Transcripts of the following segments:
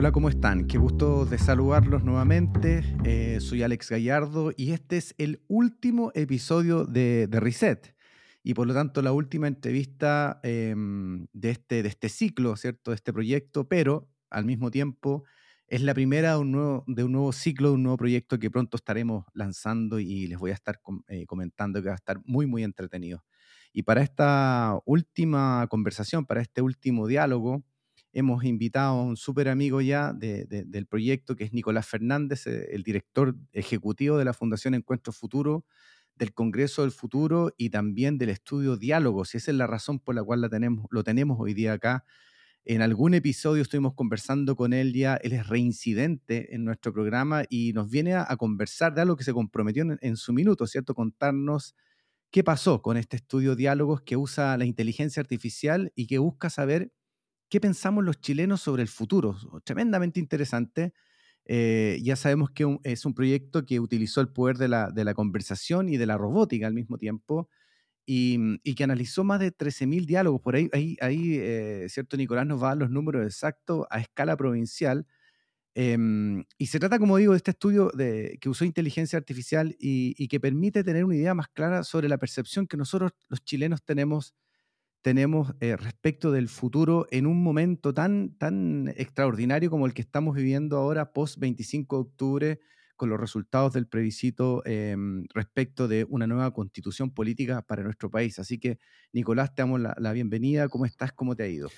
Hola, ¿cómo están? Qué gusto de saludarlos nuevamente. Eh, soy Alex Gallardo y este es el último episodio de, Reset y por lo tanto la última entrevista em, de, este, de este ciclo, ¿cierto? De este proyecto, pero al mismo tiempo es la primera de un, nuevo, de un nuevo ciclo, de un nuevo proyecto que pronto estaremos lanzando y les voy a estar eh, comentando que va a estar muy, muy entretenido. Y para esta última conversación, para este último diálogo, hemos invitado a un súper amigo ya del proyecto, que es Nicolás Fernández, eh, el director ejecutivo de la Fundación Encuentro Futuro, del Congreso del Futuro y también del estudio Diálogos. Y esa es la razón por la cual la tenemos, lo tenemos hoy día acá. En algún episodio estuvimos conversando con él ya, él es reincidente en nuestro programa y nos viene a, conversar de algo que se comprometió en, en su minuto, ¿cierto? Contarnos qué pasó con este estudio Diálogos que usa la inteligencia artificial y que busca saber qué pensamos los chilenos sobre el futuro. Tremendamente interesante. Eh, ya sabemos que es un proyecto que utilizó el poder de la, de la, conversación y de la robótica al mismo tiempo y, mm, y que analizó más de 13.000 diálogos. Por ahí, ahí, eh, cierto, Nicolás nos va a dar los números exactos a escala provincial. Em, y se trata, como digo, de este estudio que usó inteligencia artificial y, y, que permite tener una idea más clara sobre la percepción que nosotros los chilenos tenemos tenemos eh, respecto del futuro en un momento tan, tan extraordinario como el que estamos viviendo ahora, post 25 de octubre, con los resultados del plebiscito em, respecto de una nueva constitución política para nuestro país. Así que, Nicolás, te damos la, bienvenida. ¿Cómo estás? ¿Cómo te ha ido?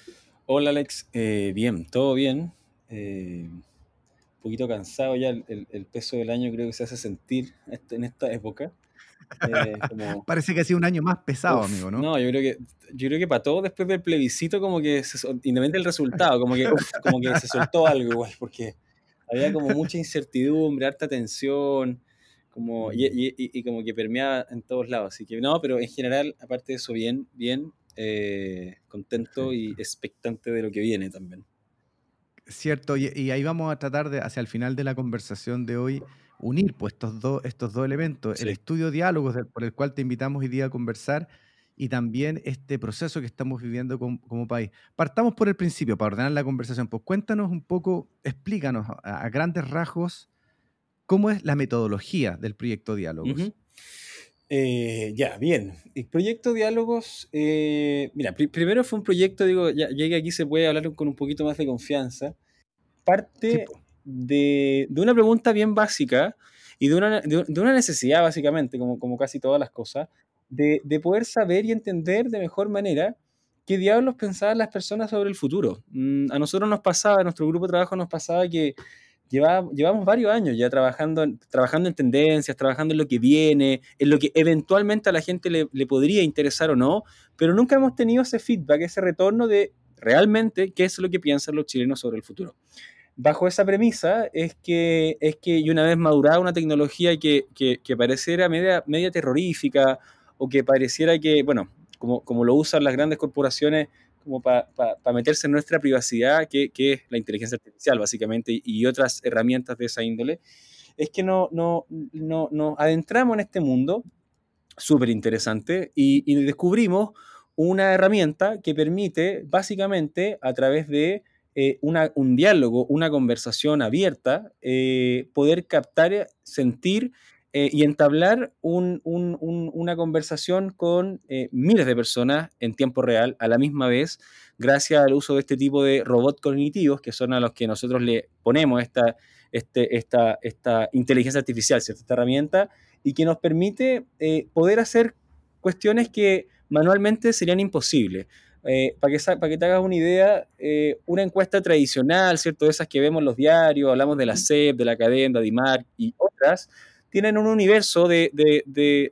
Hola, Alex. Eh, bien, todo bien. Eh, un poquito cansado ya. El, peso del año creo que se hace sentir en esta época. Eh, Parece que ha sido un año más pesado, amigo, ¿no? No, yo creo que yo creo que para todo después del plebiscito como que se, independientemente del resultado, como que como que se soltó algo igual porque había como mucha incertidumbre, harta tensión, como mm. y, como que permeaba en todos lados, así que no, pero en general aparte de eso bien, bien eh, contento y expectante de lo que viene también. Cierto, y, ahí vamos a tratar de, hacia el final de la conversación de hoy, unir pues, estos, dos, estos dos elementos, el estudio diálogos por el cual te invitamos hoy día a conversar y también este proceso que estamos viviendo como país. Partamos por el principio, para ordenar la conversación. Pues cuéntanos un poco, explícanos a, grandes rasgos cómo es la metodología del proyecto Diálogos. Eh, ya, bien. El proyecto Diálogos, eh, mira, primero fue un proyecto, digo, ya llegué aquí, se puede hablar con un poquito más de confianza. Parte de, una pregunta bien básica y de una, de, una necesidad, básicamente, como, como, casi todas las cosas, de, de, poder saber y entender de mejor manera qué diablos pensaban las personas sobre el futuro. Mm, a nosotros nos pasaba, a nuestro grupo de trabajo nos pasaba que llevamos varios años ya trabajando, trabajando en tendencias, trabajando en lo que viene, en lo que eventualmente a la gente le, le podría interesar o no, pero nunca hemos tenido ese feedback, ese retorno de realmente qué es lo que piensan los chilenos sobre el futuro bajo esa premisa es que, es que y una vez madurada una tecnología que, que, pareciera media, media terrorífica o que pareciera que, bueno, como, como lo usan las grandes corporaciones como para meterse en nuestra privacidad, que, que, es la inteligencia artificial básicamente y otras herramientas de esa índole, es que no, no, no, nos adentramos en este mundo súper interesante y, y descubrimos una herramienta que permite básicamente a través de eh, un diálogo, una conversación abierta, eh, poder captar, sentir eh, y entablar una conversación con miles de personas en tiempo real a la misma vez, gracias al uso de este tipo de robots cognitivos, que son a los que nosotros le ponemos esta, este, inteligencia artificial, esta herramienta, y que nos permite poder hacer cuestiones que manualmente serían imposibles. Eh, para, que, para que te hagas una idea, eh, una encuesta tradicional, ¿cierto? Esas que vemos en los diarios, hablamos de la CEP, de la cadena, de DIMAR y otras, tienen un universo de, de,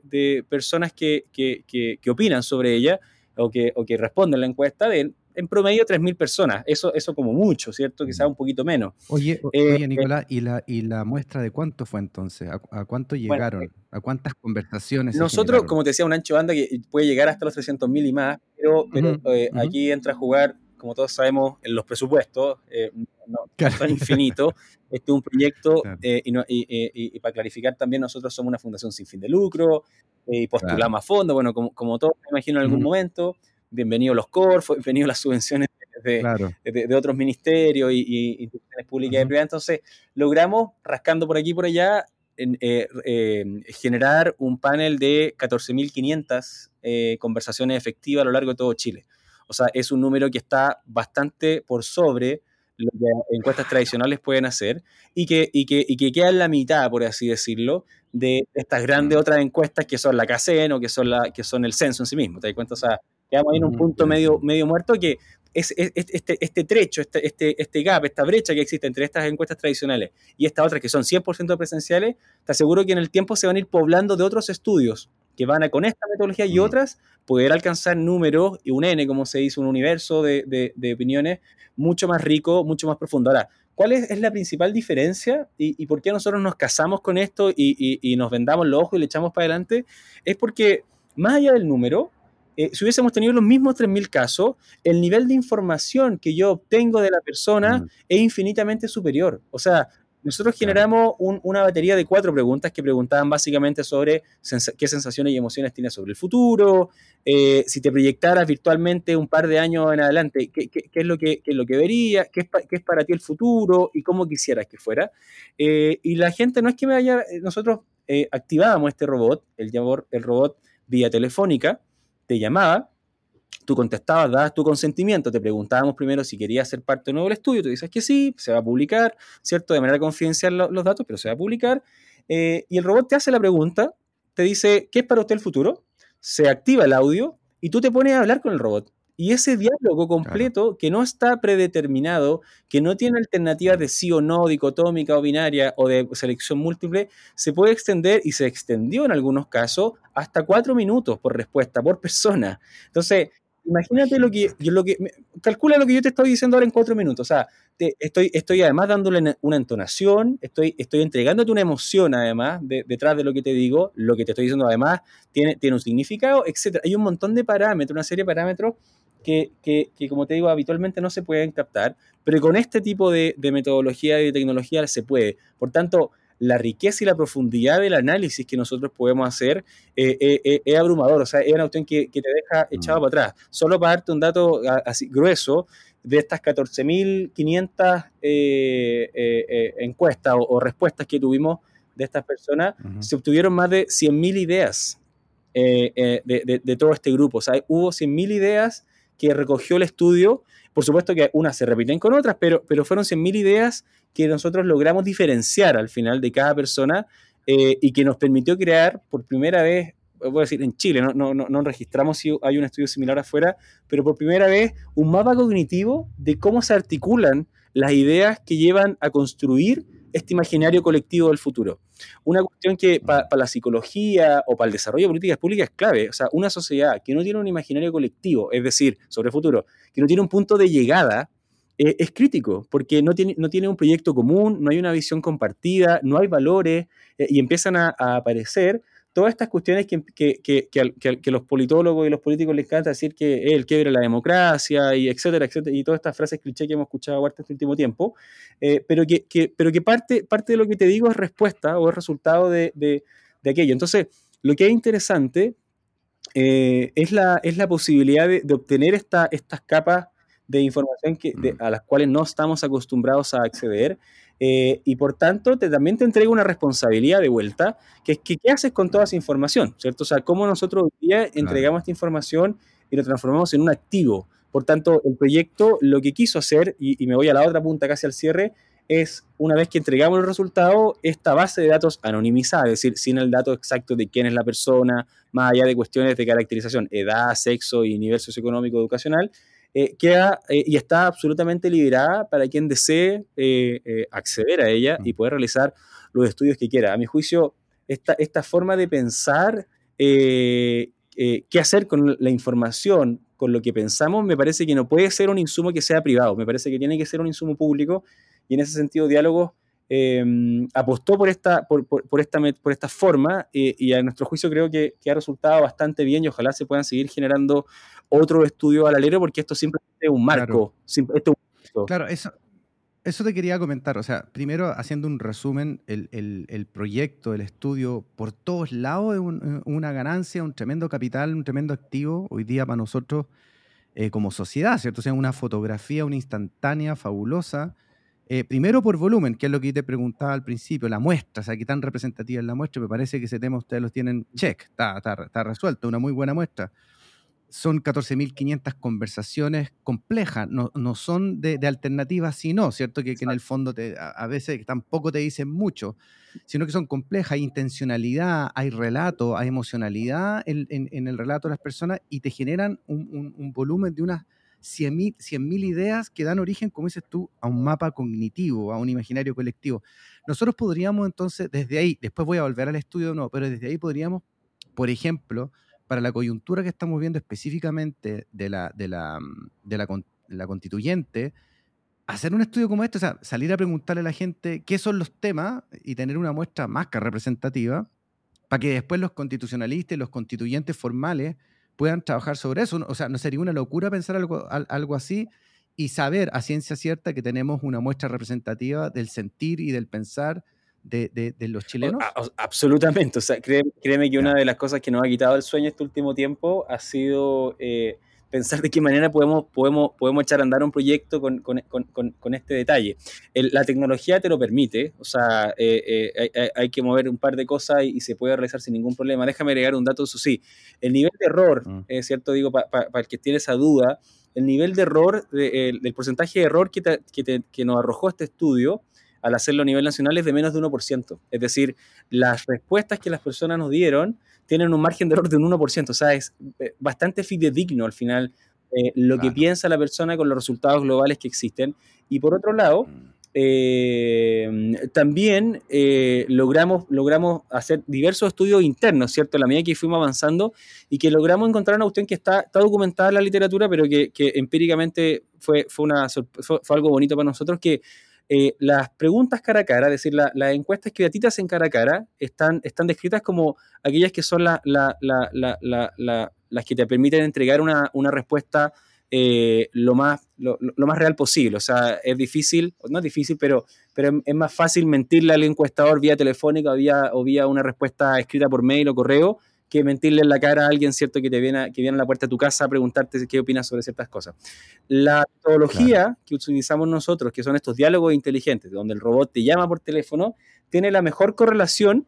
de, personas que, que, que, opinan sobre ella o que, o que responden a la encuesta de en promedio 3.000 personas, eso, eso como mucho, ¿cierto? Quizás un poquito menos. Oye, eh, oye Nicolás, ¿y la, ¿y la muestra de cuánto fue entonces? ¿A, cuánto llegaron? ¿A cuántas conversaciones? Nosotros, como te decía, un ancho banda que puede llegar hasta los 300.000 y más, pero, eh, aquí entra a jugar, como todos sabemos, en los presupuestos, eh, no, son infinitos. Este es un proyecto, y, para clarificar también, nosotros somos una fundación sin fin de lucro, y postulamos a fondo, bueno, como, como todos me imagino en algún momento bienvenidos los Corfos, bienvenidos las subvenciones de, otros ministerios y, instituciones públicas y privadas. Entonces, logramos, rascando por aquí y por allá, eh, eh, generar un panel de 14.500 eh, conversaciones efectivas a lo largo de todo Chile. O sea, es un número que está bastante por sobre lo que encuestas tradicionales pueden hacer y que, y que, y que queda en la mitad, por así decirlo, de estas grandes otras encuestas que son la CACEN o que son, la, que son el censo en sí mismo. ¿Te das cuenta? O sea, quedamos ahí en un punto medio, medio muerto que es, este, este trecho, este, este, este gap, esta brecha que existe entre estas encuestas tradicionales y estas otras que son 100% presenciales, te aseguro que en el tiempo se van a ir poblando de otros estudios que van a con esta metodología y otras poder alcanzar números y un N, como se dice, un universo de, de, opiniones mucho más rico, mucho más profundo. Ahora, ¿cuál es, la principal diferencia y, por qué nosotros nos casamos con esto y, y nos vendamos los ojos y le echamos para adelante? Es porque más allá del número, eh, si hubiésemos tenido los mismos 3.000 casos, el nivel de información que yo obtengo de la persona es infinitamente superior. O sea, nosotros generamos una batería de cuatro preguntas que preguntaban básicamente sobre qué sensaciones y emociones tienes sobre el futuro, eh, si te proyectaras virtualmente un par de años en adelante, qué, es, lo que, qué es lo que verías, qué es, para ti el futuro y cómo quisieras que fuera. Eh, y la gente no es que me vaya, nosotros activábamos este robot, el, el robot vía telefónica, te llamaba, tú contestabas, dabas tu consentimiento, te preguntábamos primero si querías ser parte de nuevo del estudio, tú dices que sí, se va a publicar, ¿cierto? De manera confidencial los datos, pero se va a publicar. Eh, y el robot te hace la pregunta, te dice, ¿qué es para usted el futuro? Se activa el audio y tú te pones a hablar con el robot. Y ese diálogo completo, que no está predeterminado, que no tiene alternativas de sí o no, dicotómica o binaria o de selección múltiple, se puede extender y se extendió en algunos casos hasta cuatro minutos por respuesta, por persona. Entonces, imagínate lo que yo lo que calcula lo que yo te estoy diciendo ahora en cuatro minutos. O sea, te, estoy, estoy además dándole una entonación, estoy, estoy entregándote una emoción además detrás de lo que te digo, lo que te estoy diciendo además tiene, tiene un significado, etcétera. Hay un montón de parámetros, una serie de parámetros que, como te digo, habitualmente no se pueden captar, pero con este tipo de, metodología y de tecnología se puede. Por tanto, la riqueza y la profundidad del análisis que nosotros podemos hacer eh, eh, eh, es abrumador, o sea, es una cuestión que, te deja echado mm. para atrás. Solo para darte un dato así grueso, de estas 14.500 encuestas o, respuestas que tuvimos de estas personas, se obtuvieron más de 100.000 ideas de, de, todo este grupo. O sea, hubo 100.000 ideas que recogió el estudio. Por supuesto que unas se repiten con otras, pero, pero fueron 100.000 ideas que nosotros logramos diferenciar al final de cada persona eh, y que nos permitió crear por primera vez, voy a decir en Chile, no, no, no registramos si hay un estudio similar afuera, pero por primera vez un mapa cognitivo de cómo se articulan las ideas que llevan a construir este imaginario colectivo del futuro. Una cuestión que para la psicología o para el desarrollo de políticas públicas es clave. O sea, una sociedad que no tiene un imaginario colectivo, es decir, sobre el futuro, que no tiene un punto de llegada, eh, es crítico, porque no tiene, no tiene un proyecto común, no hay una visión compartida, no hay valores, eh, y empiezan a, a aparecer todas estas cuestiones que, que, que, los politólogos y los políticos les encanta decir que es el quiebre de la democracia y etcétera, etcétera, y todas estas frases cliché que hemos escuchado este último tiempo, eh, pero que, pero que parte, parte de lo que te digo es respuesta o es resultado de, de, aquello. Entonces, lo que es interesante eh, es, la, es la posibilidad de, obtener esta, estas capas de información que, a las cuales no estamos acostumbrados a acceder eh, y por tanto, te, también te entrega una responsabilidad de vuelta, que es que qué haces con toda esa información, ¿cierto? O sea, cómo nosotros hoy día entregamos esta información y lo transformamos en un activo. Por tanto, el proyecto lo que quiso hacer, y, me voy a la otra punta casi al cierre, es una vez que entregamos el resultado, esta base de datos anonimizada, es decir, sin el dato exacto de quién es la persona, más allá de cuestiones de caracterización, edad, sexo y nivel socioeconómico educacional, eh, queda eh, y está absolutamente liberada para quien desee eh, acceder a ella y poder realizar los estudios que quiera. A mi juicio, esta, esta forma de pensar qué hacer con la información, con lo que pensamos, me parece que no puede ser un insumo que sea privado, me parece que tiene que ser un insumo público y en ese sentido diálogos apostó por esta, por, esta, por esta forma y a nuestro juicio creo que, que, ha resultado bastante bien y ojalá se puedan seguir generando otro estudio al alero, porque esto simplemente es un marco. Claro, eso, eso te quería comentar. O sea, primero, haciendo un resumen, el, proyecto, el estudio, por todos lados es una ganancia, un tremendo capital, un tremendo activo. Hoy día para nosotros eh, como sociedad, ¿cierto? O sea, una fotografía, una instantánea, fabulosa. Eh, primero por volumen, que es lo que te preguntaba al principio, la muestra, o sea, qué tan representativa es la muestra, me parece que ese tema ustedes los tienen check, está, está, está resuelto, una muy buena muestra son 14.500 conversaciones complejas, no, no son de, de alternativas, sino, ¿cierto? Que, que, en el fondo te, a, a, veces tampoco te dicen mucho, sino que son complejas, hay intencionalidad, hay relato, hay emocionalidad en, en, en el relato de las personas y te generan un, un, un volumen de unas 100.000 100 ideas que dan origen, como dices tú, a un mapa cognitivo, a un imaginario colectivo. Nosotros podríamos entonces, desde ahí, después voy a volver al estudio, no, pero desde ahí podríamos, por ejemplo, para la coyuntura que estamos viendo específicamente de la, de la, de la, la constituyente, hacer un estudio como este, o sea, salir a preguntarle a la gente qué son los temas y tener una muestra más que representativa, para que después los constitucionalistas y los constituyentes formales puedan trabajar sobre eso. O sea, no sería una locura pensar algo, algo así y saber a ciencia cierta que tenemos una muestra representativa del sentir y del pensar de, de, de, los chilenos? Absolutamente. O sea, créeme, créeme que una de las cosas que nos ha quitado el sueño este último tiempo ha sido eh, pensar de qué manera podemos, podemos, podemos echar a andar un proyecto con, con, con, con este detalle. El, la tecnología te lo permite, o sea, eh, eh, hay, hay, que mover un par de cosas y, y, se puede realizar sin ningún problema. Déjame agregar un dato, eso sí. El nivel de error, mm. es cierto, digo, para pa, pa el que tiene esa duda, el nivel de error, de, el, del porcentaje de error que, te, que, te, que nos arrojó este estudio, al hacerlo a nivel nacional es de menos de 1%. Es decir, las respuestas que las personas nos dieron tienen un margen de error de un 1%. O sea, es eh, bastante fidedigno al final eh, lo claro. que piensa la persona con los resultados globales que existen. Y por otro lado, mm. eh, también eh, logramos, logramos hacer diversos estudios internos, ¿cierto? La medida que fuimos avanzando y que logramos encontrar una cuestión que está, está documentada en la literatura, pero que, que empíricamente fue, fue, una, fue, fue algo bonito para nosotros, que eh, las preguntas cara a cara, es decir, la, las encuestas creatitas en cara a cara, están, están descritas como aquellas que son la, la, las que te permiten entregar una, una respuesta eh, lo, más, lo, lo, más real posible. O sea, es difícil, no es difícil, pero, pero es más fácil mentirle al encuestador vía telefónica o vía, o vía una respuesta escrita por mail o correo que mentirle en la cara a alguien, ¿cierto? Que te viene a, que viene a la puerta de tu casa a preguntarte qué opinas sobre ciertas cosas. La metodología claro. que utilizamos nosotros, que son estos diálogos inteligentes, donde el robot te llama por teléfono, tiene la mejor correlación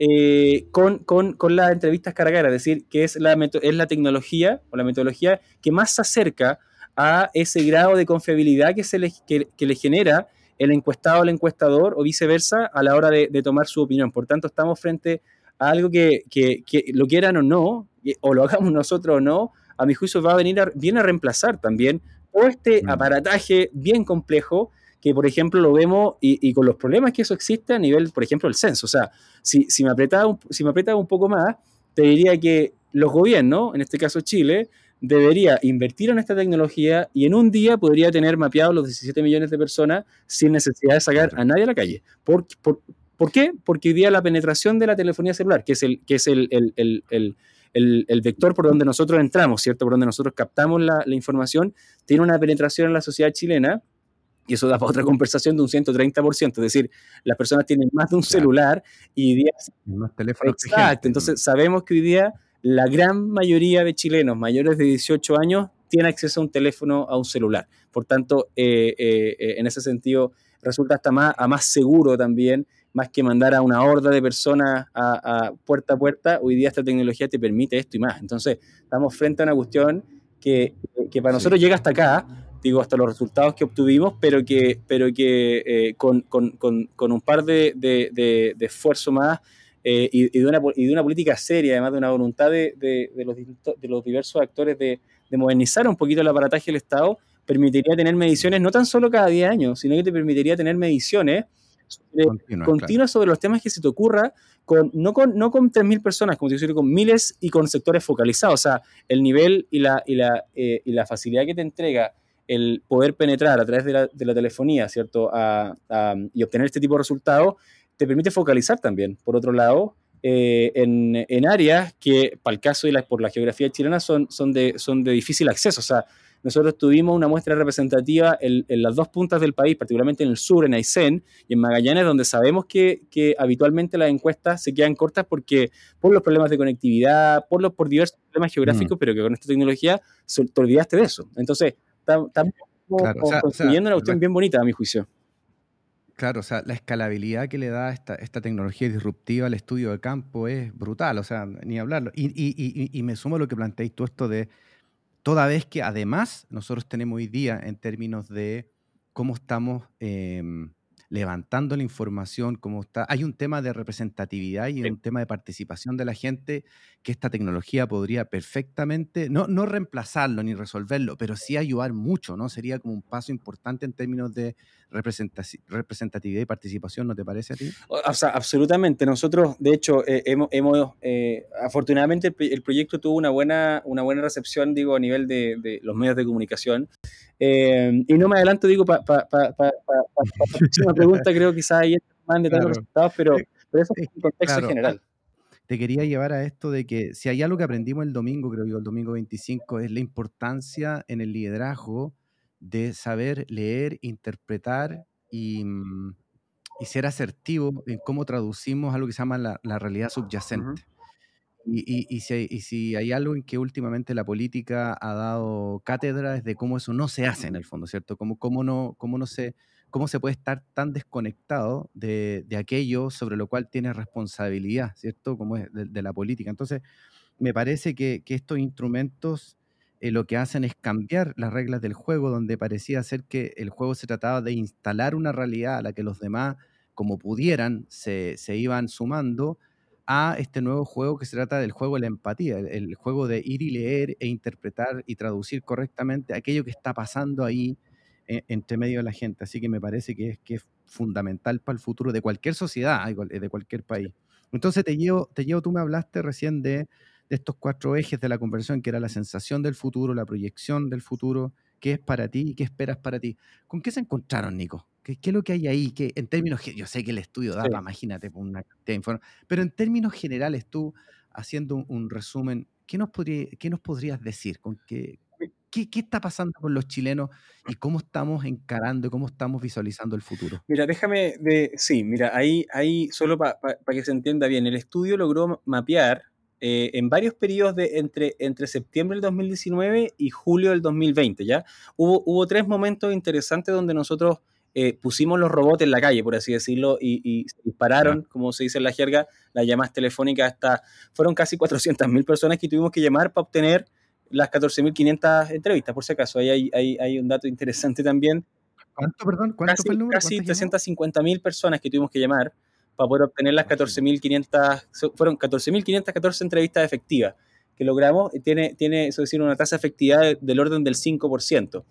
eh, con, con, con, las entrevistas cara a cara, es decir, que es la, es la tecnología o la metodología que más se acerca a ese grado de confiabilidad que, se le, que, que le genera el encuestado al encuestador o viceversa a la hora de, de tomar su opinión. Por tanto, estamos frente algo que, que, que, lo quieran o no, o lo hagamos nosotros o no, a mi juicio va a venir a, viene a reemplazar también todo este mm. aparataje bien complejo que, por ejemplo, lo vemos y, y, con los problemas que eso existe a nivel, por ejemplo, el censo. O sea, si, si, me apretaba un, si me apretaba un poco más, te diría que los gobiernos, en este caso Chile, debería invertir en esta tecnología y en un día podría tener mapeados los 17 millones de personas sin necesidad de sacar a nadie a la calle. Por, por, ¿Por qué? Porque hoy día la penetración de la telefonía celular, que es el, que es el, el, el, el, el vector por donde nosotros entramos, ¿cierto? Por donde nosotros captamos la, la, información, tiene una penetración en la sociedad chilena, y eso da para otra conversación de un 130%, es decir, las personas tienen más de un claro. celular y hoy día... Más teléfonos Exacto, entonces sabemos que hoy día la gran mayoría de chilenos mayores de 18 años tienen acceso a un teléfono, a un celular. Por tanto, eh, eh, en ese sentido, resulta hasta más, a más seguro también más que mandar a una horda de personas a, a, puerta a puerta, hoy día esta tecnología te permite esto y más. Entonces, estamos frente a una cuestión que, que para nosotros sí. llega hasta acá, digo, hasta los resultados que obtuvimos, pero que, pero que eh, con, con, con, con, un par de, de, de, de esfuerzo más eh, y, y, de una, y de una política seria, además de una voluntad de, de, los, de los diversos actores de, de modernizar un poquito el aparataje del Estado, permitiría tener mediciones no tan solo cada 10 años, sino que te permitiría tener mediciones continua, continua claro. sobre los temas que se te ocurra, con, no, con, no con 3.000 personas, como te digo, con miles y con sectores focalizados. O sea, el nivel y la, y la, eh, y la facilidad que te entrega el poder penetrar a través de la, de la telefonía, ¿cierto? A, a, y obtener este tipo de resultados, te permite focalizar también. Por otro lado, eh, en, en, áreas que, para el caso de la, por la geografía chilena, son, son, de, son de difícil acceso. O sea, nosotros tuvimos una muestra representativa en, las dos puntas del país, particularmente en el sur, en Aysén y en Magallanes, donde sabemos que, habitualmente las encuestas se quedan cortas porque por los problemas de conectividad, por, los, por diversos problemas geográficos, mm. pero que con esta tecnología te olvidaste de eso. Entonces, estamos construyendo una cuestión bien bonita, a mi juicio. Claro, o sea, la escalabilidad que le da esta, esta tecnología disruptiva al estudio de campo es brutal, o sea, ni hablarlo. Y, y, y, me sumo a lo que planteáis tú esto de, toda vez que además nosotros tenemos hoy día en términos de cómo estamos em, levantando la información, cómo está. Hay un tema de representatividad y un tema de participación de la gente que esta tecnología podría perfectamente, no, no reemplazarlo ni resolverlo, pero sí ayudar mucho, ¿no? Sería como un paso importante en términos de representatividad y participación, ¿no te parece a ti? O sea, absolutamente. Nosotros, de hecho, eh, hemos, eh, afortunadamente el, proyecto tuvo una buena, una buena recepción, digo, a nivel de, de los medios de comunicación. Eh, y no me adelanto, digo, para pa, pa, pa, la próxima pregunta, creo quizás ahí más detalle los resultados, pero, pero eso es un contexto general. Te quería llevar a esto de que si hay algo que aprendimos el domingo, creo yo, el domingo 25, es la importancia en el liderazgo de saber leer, interpretar y, mm, y ser asertivo en cómo traducimos algo que se llama la, la realidad subyacente. Y, si, hay algo en que últimamente la política ha dado cátedra es de cómo eso no se hace en el fondo, ¿cierto? Cómo, cómo, no, cómo, no se, cómo se puede estar tan desconectado de, aquello sobre lo cual tiene responsabilidad, ¿cierto? Como es de, la política. Entonces, me parece que, estos instrumentos eh, lo que hacen es cambiar las reglas del juego, donde parecía ser que el juego se trataba de instalar una realidad a la que los demás, como pudieran, se iban sumando a este nuevo juego que se trata del juego de la empatía, el, juego de ir y leer e interpretar y traducir correctamente aquello que está pasando ahí eh, entre medio de la gente. Así que me parece que es, que es fundamental para el futuro de cualquier sociedad, de cualquier país. Entonces te llevo, te llevo tú me hablaste recién de, de estos cuatro ejes de la conversión, que era la sensación del futuro, la proyección del futuro, qué es para ti y qué esperas para ti. ¿Con qué se encontraron, Nico? ¿Qué, es lo que hay ahí? Que en términos, yo sé que el estudio da, imagínate, una cantidad pero en términos generales, tú haciendo un, resumen, ¿qué nos, podría, ¿qué nos podrías decir? ¿Con qué, qué, qué, está pasando con los chilenos y cómo estamos encarando, cómo estamos visualizando el futuro? Mira, déjame de, sí, mira, ahí, ahí solo para que se entienda bien, el estudio logró mapear eh, en varios periodos de entre, entre septiembre del 2019 y julio del 2020, ¿ya? Hubo, hubo tres momentos interesantes donde nosotros eh, pusimos los robots en la calle, por así decirlo, y, dispararon, como se dice en la jerga, las llamadas telefónicas hasta, fueron casi 400.000 personas que tuvimos que llamar para obtener las 14.500 entrevistas, por si acaso, ahí hay, hay, hay, un dato interesante también. ¿Cuánto, perdón? ¿Cuánto casi, fue el número? Casi 350.000 personas que tuvimos que llamar para poder obtener las 14.500, fueron 14.514 entrevistas efectivas que logramos, tiene, tiene eso decir, una tasa de efectividad del orden del 5%.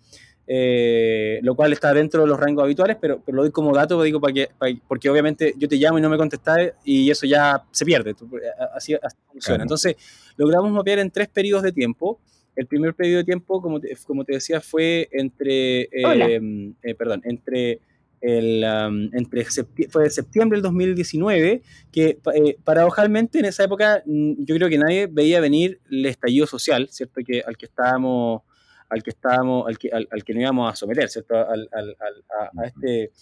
Eh, lo cual está dentro de los rangos habituales, pero, pero lo doy como dato digo, para que, porque obviamente yo te llamo y no me contestas y eso ya se pierde, así, funciona. Entonces, logramos mapear en tres periodos de tiempo. El primer periodo de tiempo, como te, como te decía, fue entre, eh, eh, perdón, entre el, entre fue de septiembre del 2019, que paradojalmente en esa época mm, yo creo que nadie veía venir el estallido social, ¿cierto? Que, al que estábamos al que estábamos, al que, al, que nos íbamos a someter, ¿cierto? Al, al, a, este,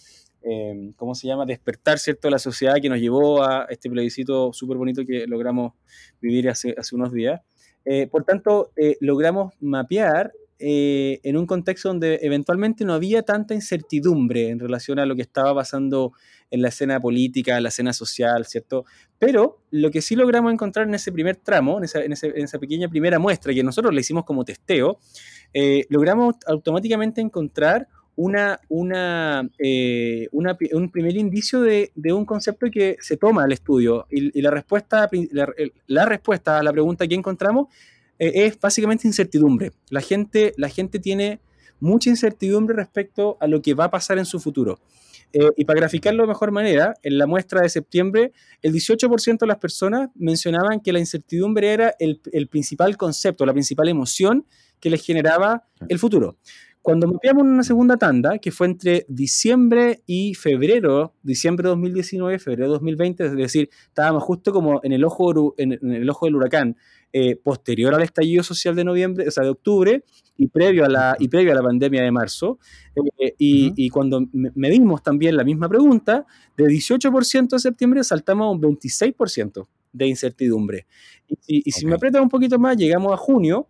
em, ¿cómo se llama? Despertar, ¿cierto? La sociedad que nos llevó a este plebiscito súper bonito que logramos vivir hace, hace unos días. Eh, por tanto, eh, logramos mapear eh, en un contexto donde eventualmente no había tanta incertidumbre en relación a lo que estaba pasando en la escena política, en la escena social, ¿cierto? Pero lo que sí logramos encontrar en ese primer tramo, en esa, pequeña primera muestra que nosotros le hicimos como testeo, eh, logramos automáticamente encontrar eh, un primer indicio de, un concepto que se toma al estudio. Y, la, respuesta, la, respuesta a la pregunta que encontramos eh, es básicamente incertidumbre. La gente, la gente tiene mucha incertidumbre respecto a lo que va a pasar en su futuro. Eh, y para graficarlo de mejor manera, en la muestra de septiembre, el 18% de las personas mencionaban que la incertidumbre era el, principal concepto, la principal emoción que les generaba el futuro. Cuando mapeamos una segunda tanda, que fue entre diciembre y febrero, diciembre de 2019, febrero de 2020, es decir, estábamos justo como en el ojo, en, el ojo del huracán, eh, posterior al estallido social de noviembre, o sea, de octubre, y previo a la, y previo a la pandemia de marzo. Eh, y, y, cuando medimos también la misma pregunta, de 18% de septiembre saltamos a un 26% de incertidumbre. Y, si me apretas un poquito más, llegamos a junio,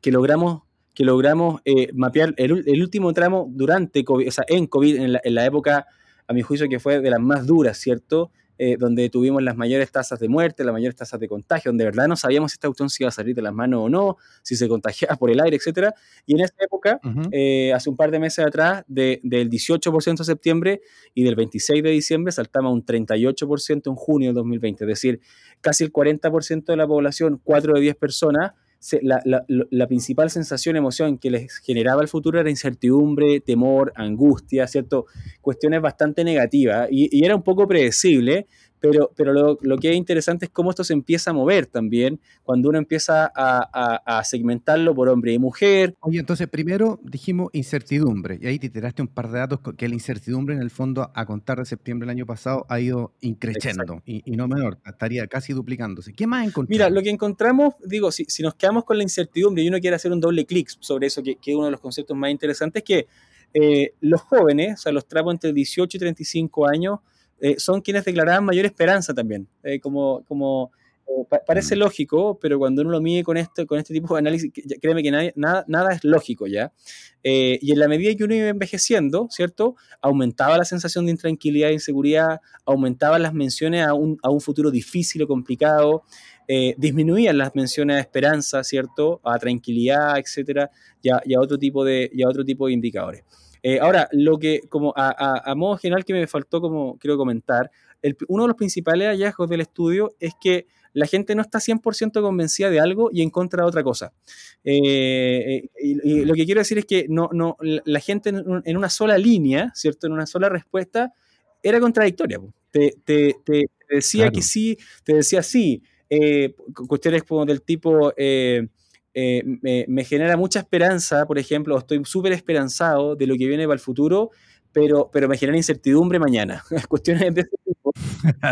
que logramos que logramos eh, mapear el, el, último tramo durante COVID, o sea, en COVID, en la, en la, época, a mi juicio, que fue de las más duras, ¿cierto? Eh, donde tuvimos las mayores tasas de muerte, las mayores tasas de contagio, donde de verdad no sabíamos si esta cuestión se iba a salir de las manos o no, si se contagiaba por el aire, etc. Y en esa época, eh, hace un par de meses atrás, de, del 18% de septiembre y del 26 de diciembre, saltamos a un 38% en junio de 2020. Es decir, casi el 40% de la población, 4 de 10 personas, la, la, la, principal sensación, emoción que les generaba el futuro era incertidumbre, temor, angustia, ¿cierto? Cuestiones bastante negativas y era un poco predecible, pero, pero lo, lo, que es interesante es cómo esto se empieza a mover también cuando uno empieza a, a, a, segmentarlo por hombre y mujer. Oye, entonces primero dijimos incertidumbre y ahí te tiraste un par de datos que la incertidumbre en el fondo a contar de septiembre del año pasado ha ido increciendo y, y, no menor, estaría casi duplicándose. ¿Qué más encontramos? Mira, lo que encontramos, digo, si, si nos quedamos con la incertidumbre y uno quiere hacer un doble clic sobre eso, que, que, es uno de los conceptos más interesantes, es que eh, los jóvenes, o sea, los trapos entre 18 y 35 años, eh, son quienes declaraban mayor esperanza también. Eh, como, como eh, pa parece mm. lógico, pero cuando uno lo mide con este, con este tipo de análisis, créeme que nadie, nada, nada es lógico ya. Eh, y en la medida que uno iba envejeciendo, ¿cierto? Aumentaba la sensación de intranquilidad e inseguridad, aumentaban las menciones a un, a un futuro difícil o complicado, eh, disminuían las menciones a esperanza, ¿cierto? A tranquilidad, etcétera, y a, y a otro, tipo de, y a otro tipo de indicadores. Eh, ahora, lo que, como a, a, a, modo general que me faltó, como quiero comentar, el, uno de los principales hallazgos del estudio es que la gente no está 100% convencida de algo y en contra de otra cosa. Eh, y, y, lo que quiero decir es que no, no, la gente en, una sola línea, ¿cierto? En una sola respuesta, era contradictoria. Te, te, te decía claro. que sí, te decía sí. Eh, cuestiones como del tipo... Eh, eh, me, me, genera mucha esperanza, por ejemplo, estoy súper esperanzado de lo que viene para el futuro, pero, pero me genera incertidumbre mañana. Cuestiones de.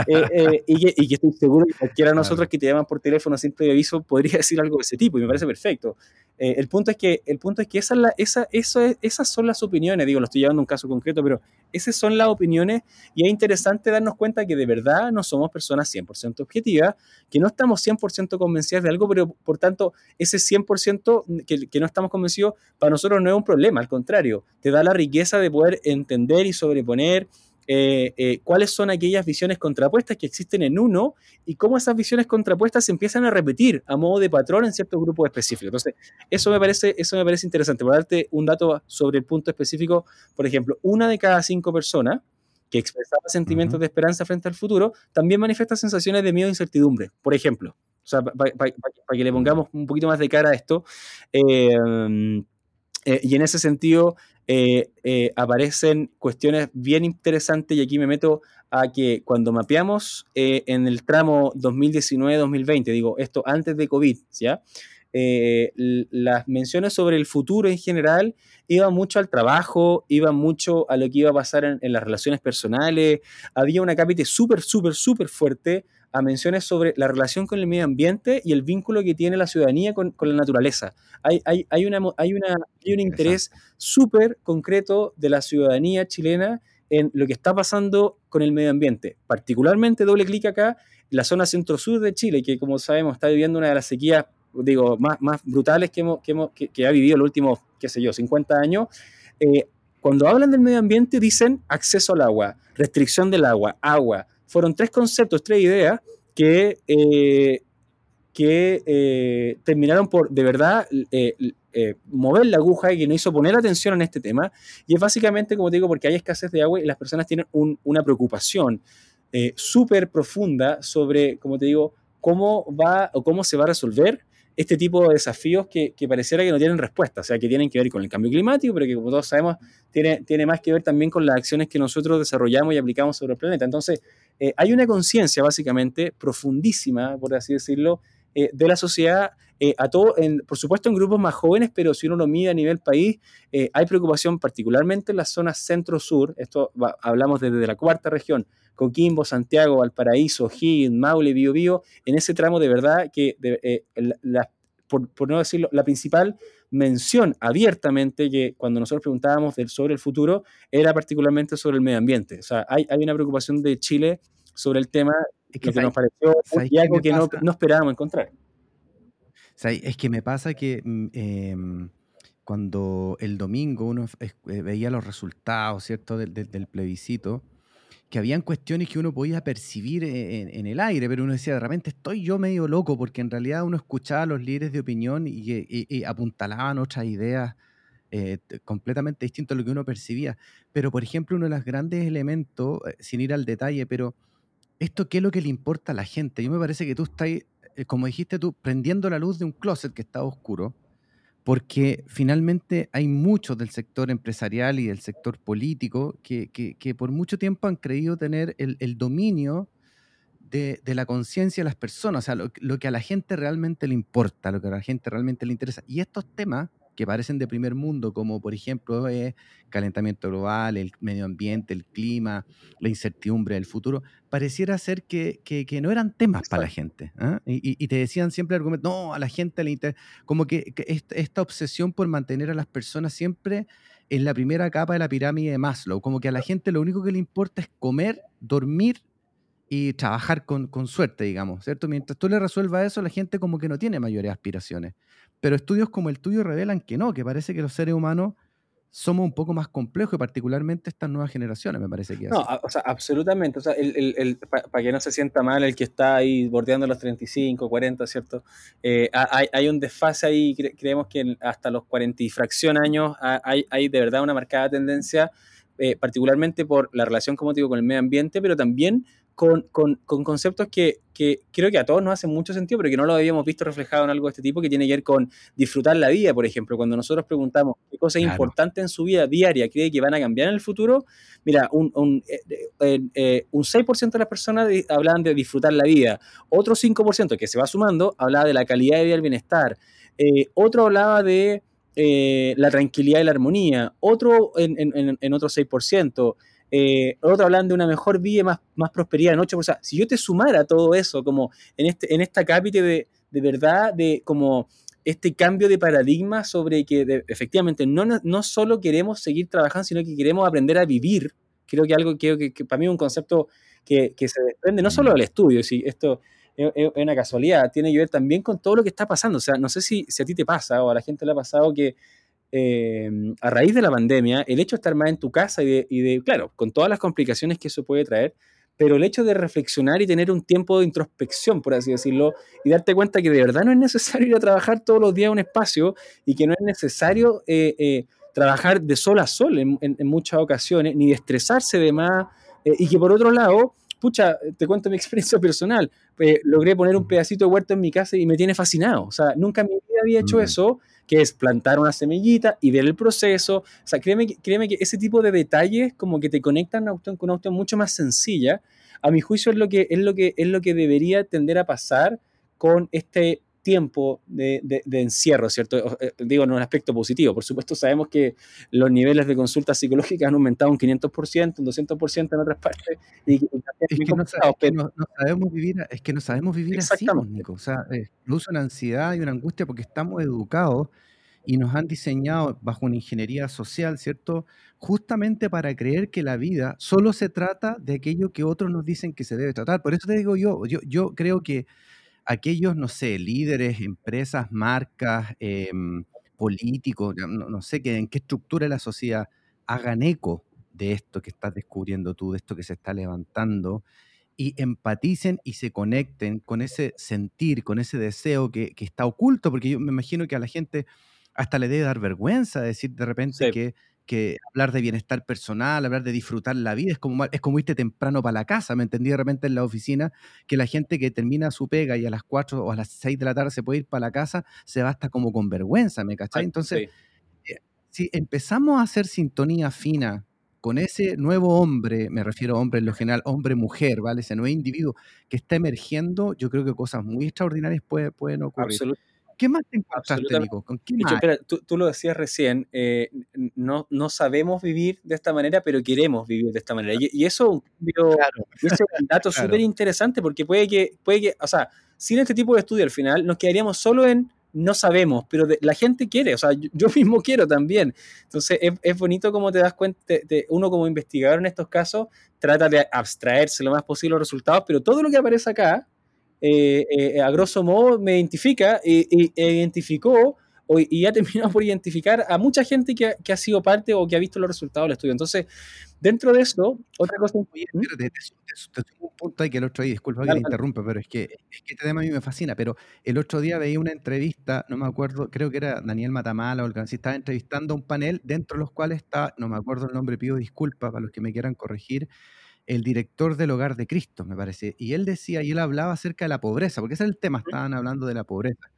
Eh, eh, y, que, y, que, estoy seguro que cualquiera de nosotros que te llaman por teléfono sin previo aviso podría decir algo de ese tipo y me parece perfecto. Eh, el punto es que, el punto es que esa, la, esa, eso es, esas son las opiniones, digo, lo estoy llevando a un caso concreto, pero esas son las opiniones y es interesante darnos cuenta que de verdad no somos personas 100% objetivas, que no estamos 100% convencidas de algo, pero por tanto ese 100% que, que no estamos convencidos para nosotros no es un problema, al contrario, te da la riqueza de poder entender y sobreponer eh, eh, cuáles son aquellas visiones contrapuestas que existen en uno y cómo esas visiones contrapuestas se empiezan a repetir a modo de patrón en ciertos grupos específicos. Entonces, eso me parece, eso me parece interesante. Por darte un dato sobre el punto específico, por ejemplo, una de cada cinco personas que expresaba sentimientos uh -huh. de esperanza frente al futuro, también manifiesta sensaciones de miedo e incertidumbre, por ejemplo. O sea, para pa, pa, pa que le pongamos un poquito más de cara a esto, eh, eh, y en ese sentido, eh, eh, aparecen cuestiones bien interesantes y aquí me meto a que cuando mapeamos eh, en el tramo 2019-2020, digo esto antes de COVID, ¿ya? Las menciones sobre el futuro en general iban mucho al trabajo, iban mucho a lo que iba a pasar en, en las relaciones personales, había una cápite súper, súper, súper fuerte a menciones sobre la relación con el medio ambiente y el vínculo que tiene la ciudadanía con, con la naturaleza. Hay, hay, hay, una, hay, una, hay un interés súper concreto de la ciudadanía chilena en lo que está pasando con el medio ambiente. Particularmente, doble clic acá, la zona centro-sur de Chile, que como sabemos está viviendo una de las sequías digo, más, más brutales que, hemos, que, hemos, que, que ha vivido los últimos, qué sé yo, 50 años. Eh, cuando hablan del medio ambiente dicen acceso al agua, restricción del agua, agua, fueron tres conceptos, tres ideas que, eh, que eh, terminaron por de verdad eh, mover la aguja y que nos hizo poner atención en este tema. Y es básicamente, como te digo, porque hay escasez de agua y las personas tienen un, una preocupación súper profunda sobre, como te digo, cómo va o cómo se va a resolver este tipo de desafíos que, pareciera que no tienen respuesta, o sea, que tienen que ver con el cambio climático, pero que como todos sabemos, tiene, tiene más que ver también con las acciones que nosotros desarrollamos y aplicamos sobre el planeta. Entonces, eh, hay una conciencia básicamente profundísima, por así decirlo, eh, de la sociedad eh, a todo, por supuesto en grupos más jóvenes, pero si uno lo mide a nivel país, hay preocupación particularmente en la zona centro-sur, esto hablamos desde la cuarta región, Coquimbo, Santiago, Valparaíso, Higgins, Maule, Biobío, en ese tramo de verdad que, por, no decirlo, la principal mención abiertamente que cuando nosotros preguntábamos sobre el futuro era particularmente sobre el medio ambiente. O sea, hay, hay una preocupación de Chile sobre el tema que, nos pareció algo que no, no, esperábamos encontrar. Es que me pasa que mm, em, cuando el domingo uno eh, veía los resultados, ¿cierto?, del, del, plebiscito, que habían cuestiones que uno podía percibir e, en, el aire, pero uno decía, de repente estoy yo medio loco, porque en realidad uno escuchaba a los líderes de opinión y, apuntalaban otras ideas eh, completamente distintas a lo que uno percibía. Pero, por ejemplo, uno de los grandes elementos, eh, sin ir al detalle, pero esto qué es lo que le importa a la gente. Yo me parece que tú estás, eh, como dijiste tú, prendiendo la luz de un closet que está oscuro, porque finalmente hay muchos del sector empresarial y del sector político que, por mucho tiempo han creído tener el, dominio de, la conciencia de las personas, o sea, lo, que a la gente realmente le importa, lo que a la gente realmente le interesa. Y estos temas que parecen de primer mundo, como por ejemplo el eh, calentamiento global, el medio ambiente, el clima, la incertidumbre del futuro, pareciera ser que, que, no eran temas para la gente. ¿ah? Y, te decían siempre argumentos, no, a la gente le interesa, como que, esta obsesión por mantener a las personas siempre en la primera capa de la pirámide de Maslow, como que a la gente lo único que le importa es comer, dormir y trabajar con, con, suerte, digamos, ¿cierto? Mientras tú le resuelvas eso, la gente como que no tiene mayores aspiraciones. Pero estudios como el tuyo revelan que no, que parece que los seres humanos somos un poco más complejos y particularmente estas nuevas generaciones, me parece que No, o sea, absolutamente. O sea, el, para que no se sienta mal el que está ahí bordeando los 35, 40, ¿cierto? Eh, hay, hay, un desfase ahí, creemos que hasta los 40 y fracción años hay, hay de verdad una marcada tendencia, eh, particularmente por la relación, como digo, con el medio ambiente, pero también con, con, con conceptos que, que, creo que a todos nos hacen mucho sentido, pero que no lo habíamos visto reflejado en algo de este tipo, que tiene que ver con disfrutar la vida, por ejemplo. Cuando nosotros preguntamos qué cosas importantes en su vida diaria cree que van a cambiar en el futuro, mira, un, un, eh, eh, un 6% de las personas hablaban de disfrutar la vida, otro 5% que se va sumando hablaba de la calidad de vida y el bienestar, eh, otro hablaba de la tranquilidad y la armonía, otro en, en, en otro 6%. Eh, otro hablan de una mejor vida, más, más prosperidad en 8%. si yo te sumara todo eso, como en, este, en esta cápita de, de verdad, de como este cambio de paradigma sobre que efectivamente no, no solo queremos seguir trabajando, sino que queremos aprender a vivir. Creo que algo que, que, para mí es un concepto que, que, se desprende no solo del estudio, si esto es, una casualidad, tiene que ver también con todo lo que está pasando. O sea, no sé si, si a ti te pasa o a la gente le ha pasado que eh, a raíz de la pandemia, el hecho de estar más en tu casa y de, claro, con todas las complicaciones que eso puede traer, pero el hecho de reflexionar y tener un tiempo de introspección, por así decirlo, y darte cuenta que de verdad no es necesario ir a trabajar todos los días a un espacio y que no es necesario eh, eh, trabajar de sol a sol en, muchas ocasiones, ni de estresarse de más, y que por otro lado, pucha, te cuento mi experiencia personal, logré poner un pedacito de huerto en mi casa y me tiene fascinado, o sea, nunca en mi vida había hecho mm. eso que es plantar una semillita y ver el proceso. O sea, créeme, créeme que ese tipo de detalles como que te conectan con una auto mucho más sencilla. A mi juicio es lo que, es lo que, es lo que debería tender a pasar con este tiempo de, encierro, ¿cierto? Eh, digo, en un aspecto positivo. Por supuesto, sabemos que los niveles de consulta psicológica han aumentado un 500%, un 200% en otras partes. Y, es, que no, sabemos vivir, es que no sabemos vivir así, pues, Nico. O sea, eh, incluso una ansiedad y una angustia porque estamos educados y nos han diseñado bajo una ingeniería social, ¿cierto? Justamente para creer que la vida solo se trata de aquello que otros nos dicen que se debe tratar. Por eso te digo yo, yo, yo creo que aquellos, no sé, líderes, empresas, marcas, em, políticos, no, sé qué, en qué estructura de la sociedad hagan eco de esto que estás descubriendo tú, de esto que se está levantando, y empaticen y se conecten con ese sentir, con ese deseo que, está oculto, porque yo me imagino que a la gente hasta le debe dar vergüenza decir de repente que que hablar de bienestar personal, hablar de disfrutar la vida, es como, es como irte temprano para la casa, me entendí de repente en la oficina, que la gente que termina su pega y a las 4 o a las 6 de la tarde se puede ir para la casa, se va hasta como con vergüenza, ¿me cachai? Entonces, eh, si empezamos a hacer sintonía fina con ese nuevo hombre, me refiero a hombre en lo general, hombre-mujer, ¿vale? Ese nuevo individuo que está emergiendo, yo creo que cosas muy extraordinarias pueden ocurrir. ¿Qué más te encontraste, Nico? ¿Con qué más? Espera, tú, lo decías recién, eh, no, no sabemos vivir de esta manera, pero queremos vivir de esta manera. Y, eso, es un dato súper interesante porque puede que, puede que, o sea, sin este tipo de estudio al final nos quedaríamos solo en no sabemos, pero la gente quiere, o sea, yo, mismo quiero también. Entonces, es, bonito como te das cuenta, de, uno como investigador en estos casos trata de abstraerse lo más posible los resultados, pero todo lo que aparece acá, eh, eh, a grosso modo, me identifica e, identificó y ha terminado por identificar a mucha gente que, que, ha sido parte o que ha visto los resultados del estudio. Entonces, dentro de eso, otra cosa... Oye, ¿Mm? espérate, te, un punto ahí que el otro día, disculpa que le interrumpa, pero es que, es que este tema a mí me fascina, pero el otro día veía una entrevista, no me acuerdo, creo que era Daniel Matamala o el que estaba entrevistando a un panel dentro de los cuales está, no me acuerdo el nombre, pido disculpas para los que me quieran corregir, el director del Hogar de Cristo, me parece, y él decía, y él hablaba acerca de la pobreza, porque ese es el tema, estaban hablando de la pobreza.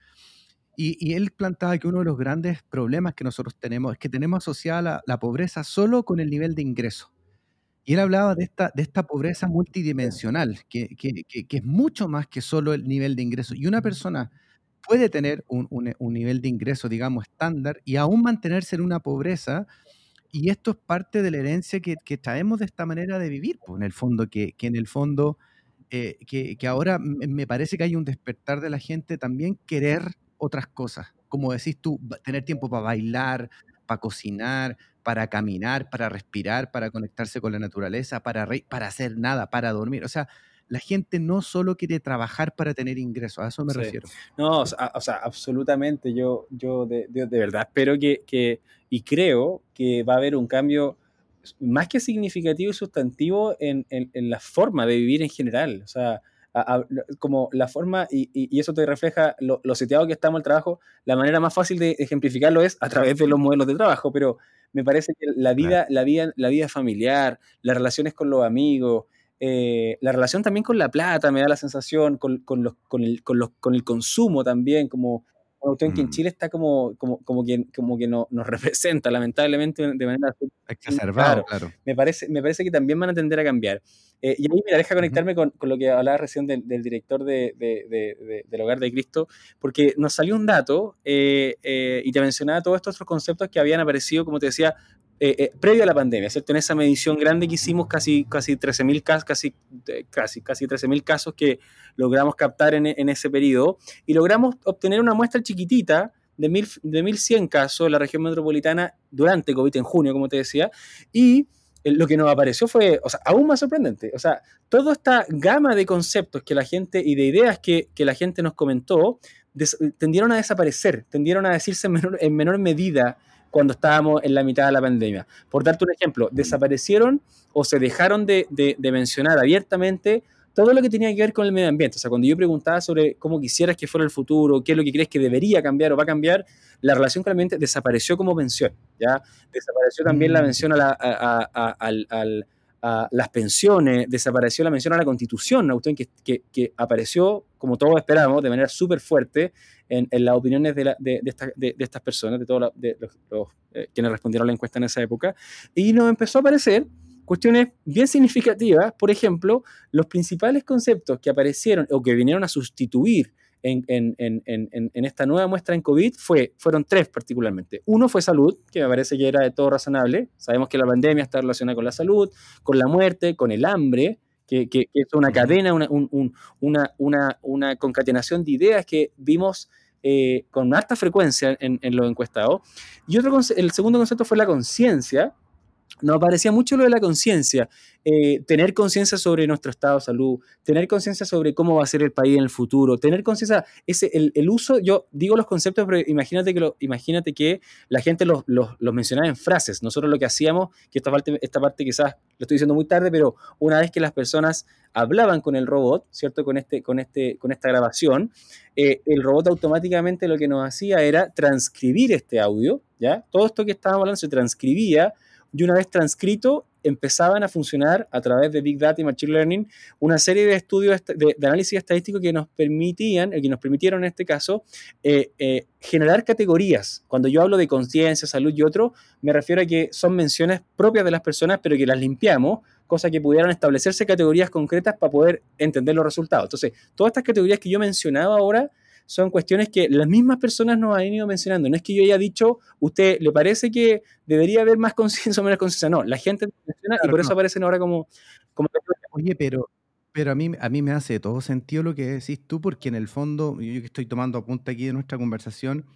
Y, él plantaba que uno de los grandes problemas que nosotros tenemos es que tenemos asociada la, pobreza solo con el nivel de ingreso. Y él hablaba de esta, de esta pobreza multidimensional, que, que, que, es mucho más que solo el nivel de ingreso. Y una persona puede tener un, un, nivel de ingreso, digamos, estándar y aún mantenerse en una pobreza. Y esto es parte de la herencia que, traemos de esta manera de vivir, pues, en el fondo, que, en el fondo, eh, que, ahora me parece que hay un despertar de la gente también querer otras cosas. Como decís tú, tener tiempo para bailar, para cocinar, para caminar, para respirar, para conectarse con la naturaleza, para, para hacer nada, para dormir. O sea, la gente no solo quiere trabajar para tener ingresos, a eso me refiero. No, o sea, absolutamente, yo, yo de, de, verdad espero que, que, y creo que va a haber un cambio más que significativo y sustantivo en, en, en la forma de vivir en general. O sea, como la forma, y, eso te refleja lo, lo, seteado que estamos el trabajo, la manera más fácil de ejemplificarlo es a través de los modelos de trabajo, pero me parece que la vida, la vida, la vida familiar, las relaciones con los amigos, eh, la relación también con la plata, me da la sensación, con, con, los, con, el, con, los, el consumo también, como autor que en mm. Chile está como, como, como que, como que no, nos representa, lamentablemente, de manera exacerbada. Claro. Me, parece, me parece que también van a tender a cambiar. Eh, y ahí me deja conectarme con, con, lo que hablaba recién del, director de, de, del Hogar de Cristo, porque nos salió un dato eh, y te mencionaba todos estos otros conceptos que habían aparecido, como te decía, previo a la pandemia, ¿cierto? En esa medición grande que hicimos, casi, casi 13.000 casos, casi, casi, casi 13 casos que logramos captar en, en, ese periodo, y logramos obtener una muestra chiquitita de, mil, de 1.100 casos en la región metropolitana durante COVID en junio, como te decía, y lo que nos apareció fue, o sea, aún más sorprendente. O sea, toda esta gama de conceptos que la gente y de ideas que, que la gente nos comentó tendieron a desaparecer, tendieron a decirse en menor, en menor medida cuando estábamos en la mitad de la pandemia. Por darte un ejemplo, desaparecieron o se dejaron de, de, de mencionar abiertamente todo lo que tenía que ver con el medio ambiente. O sea, cuando yo preguntaba sobre cómo quisieras que fuera el futuro, qué es lo que crees que debería cambiar o va a cambiar, la relación con el ambiente desapareció como mención. ¿ya? Desapareció también la mm. mención a, a, las pensiones, desapareció la mención a la constitución, una que, que, apareció, como todos esperábamos, de manera súper fuerte en, en, las opiniones de, de, de, estas personas, de todos los, eh, quienes respondieron a la encuesta en esa época, y nos empezó a aparecer cuestiones bien significativas, por ejemplo, los principales conceptos que aparecieron o que vinieron a sustituir en, esta nueva muestra en COVID fue, fueron tres particularmente. Uno fue salud, que me parece que era de todo razonable. Sabemos que la pandemia está relacionada con la salud, con la muerte, con el hambre, que, es una cadena, una, una, una, concatenación de ideas que vimos eh, con alta frecuencia en, en los encuestados. Y otro, el segundo concepto fue la conciencia, nos aparecía mucho lo de la conciencia, eh, tener conciencia sobre nuestro estado de salud, tener conciencia sobre cómo va a ser el país en el futuro, tener conciencia, ese, el, uso, yo digo los conceptos, pero imagínate que, imagínate que la gente los, los, mencionaba en frases. Nosotros lo que hacíamos, que esta parte, esta parte quizás lo estoy diciendo muy tarde, pero una vez que las personas hablaban con el robot, ¿cierto? Con, este, con, este, con esta grabación, eh, el robot automáticamente lo que nos hacía era transcribir este audio, ¿ya? Todo esto que estábamos hablando se transcribía y una vez transcrito empezaban a funcionar a través de Big Data y Machine Learning una serie de estudios de, análisis estadístico que nos permitían, eh, que nos permitieron en este caso, eh, eh, generar categorías. Cuando yo hablo de conciencia, salud y otro, me refiero a que son menciones propias de las personas, pero que las limpiamos, cosa que pudieran establecerse categorías concretas para poder entender los resultados. Entonces, todas estas categorías que yo mencionaba ahora son cuestiones que las mismas personas nos han ido mencionando. No es que yo haya dicho, ¿usted le parece que debería haber más conciencia o menos conciencia? No, la gente menciona y por eso aparecen ahora como, como... Oye, pero, pero a mí, a mí me hace todo sentido lo que decís tú, porque en el fondo, yo que estoy tomando apunte aquí de nuestra conversación,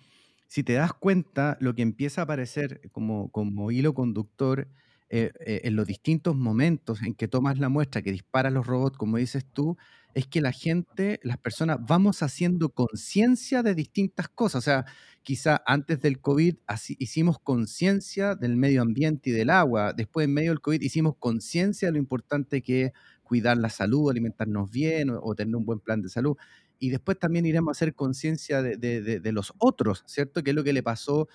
si te das cuenta, lo que empieza a aparecer como, como hilo conductor eh, eh, en los distintos momentos en que tomas la muestra, que disparas los robots, como dices tú, es que la gente, las personas, vamos haciendo conciencia de distintas cosas. O sea, quizá antes del COVID hicimos conciencia del medio ambiente y del agua. Después, en medio del COVID, hicimos conciencia de lo importante que es cuidar la salud, alimentarnos bien o, tener un buen plan de salud. Y después también iremos a hacer conciencia de, los otros, ¿cierto? Que es lo que le pasó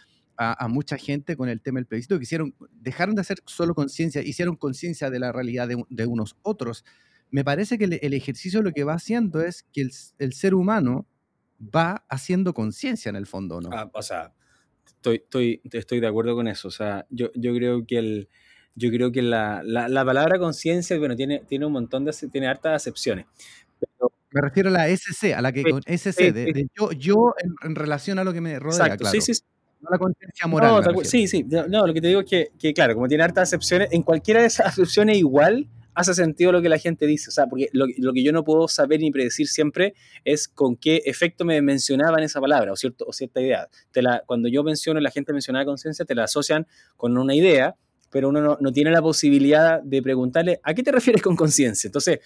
mucha gente con el tema del plebiscito, que hicieron, dejaron de hacer solo conciencia, hicieron conciencia de la realidad de, unos otros. Me parece que el, ejercicio lo que va haciendo es que el, ser humano va haciendo conciencia en el fondo, ¿no? Ah, o sea, estoy, estoy, estoy de acuerdo con eso. O sea, yo, yo creo que el, yo creo que la, la, palabra conciencia, bueno, tiene, tiene un montón de, tiene hartas acepciones. me refiero a la SC, a la que con SC, de, yo, yo en, relación a lo que me rodea, Exacto, claro. sí, sí, no la conciencia moral. sí, sí. No, lo que te digo es que, que, claro, como tiene hartas acepciones, en cualquiera de esas acepciones igual hace sentido lo que la gente dice. O sea, porque lo, lo, que yo no puedo saber ni predecir siempre es con qué efecto me mencionaban esa palabra o, cierto, o cierta idea. Te la, cuando yo menciono, la gente menciona conciencia, te la asocian con una idea, pero uno no, no, tiene la posibilidad de preguntarle, ¿a qué te refieres con conciencia? Entonces,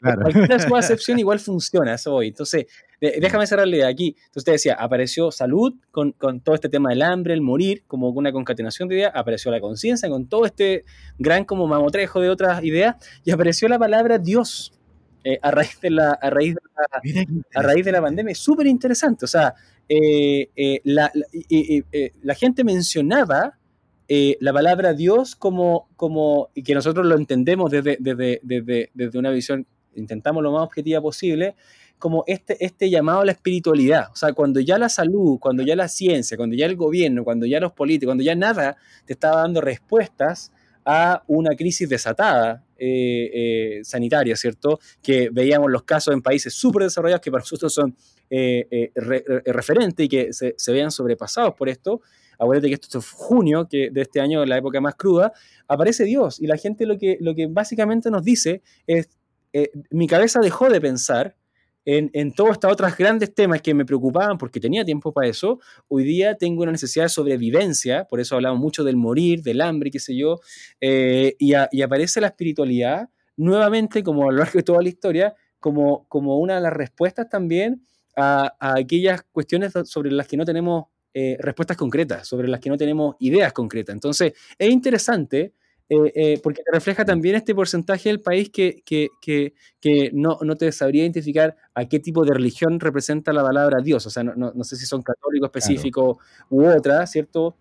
Claro. Su acepción igual funciona, eso hoy. Entonces, déjame cerrarle aquí. Entonces, te decía, apareció salud con, con, todo este tema del hambre, el morir, como una concatenación de ideas, apareció la conciencia con todo este gran como mamotrejo de otras ideas, y apareció la palabra Dios eh, a raíz de la, a raíz de la, a raíz de la pandemia. Es súper interesante. O sea, eh, eh, la, la, gente mencionaba la palabra Dios como, como, y que nosotros lo entendemos desde, desde, desde, desde una visión intentamos lo más objetiva posible, como este, este llamado a la espiritualidad. O sea, cuando ya la salud, cuando ya la ciencia, cuando ya el gobierno, cuando ya los políticos, cuando ya nada te estaba dando respuestas a una crisis desatada eh, eh, sanitaria, ¿cierto? Que veíamos los casos en países súper desarrollados que para nosotros son eh, referentes y que se, se, vean sobrepasados por esto. Acuérdate que esto es junio que de este año, la época más cruda, aparece Dios y la gente lo que, lo que básicamente nos dice es eh, mi cabeza dejó de pensar en, todos estos otros grandes temas que me preocupaban porque tenía tiempo para eso. Hoy día tengo una necesidad de sobrevivencia, por eso hablamos mucho del morir, del hambre, qué sé yo, eh, y, aparece la espiritualidad nuevamente, como a lo largo de toda la historia, como, como una de las respuestas también a, aquellas cuestiones sobre las que no tenemos eh, respuestas concretas, sobre las que no tenemos ideas concretas. Entonces, es interesante eh, eh, porque te refleja también este porcentaje del país que, que, que, que no, no, te sabría identificar a qué tipo de religión representa la palabra Dios. O sea, no, no, sé si son católicos específicos u otra, ¿cierto?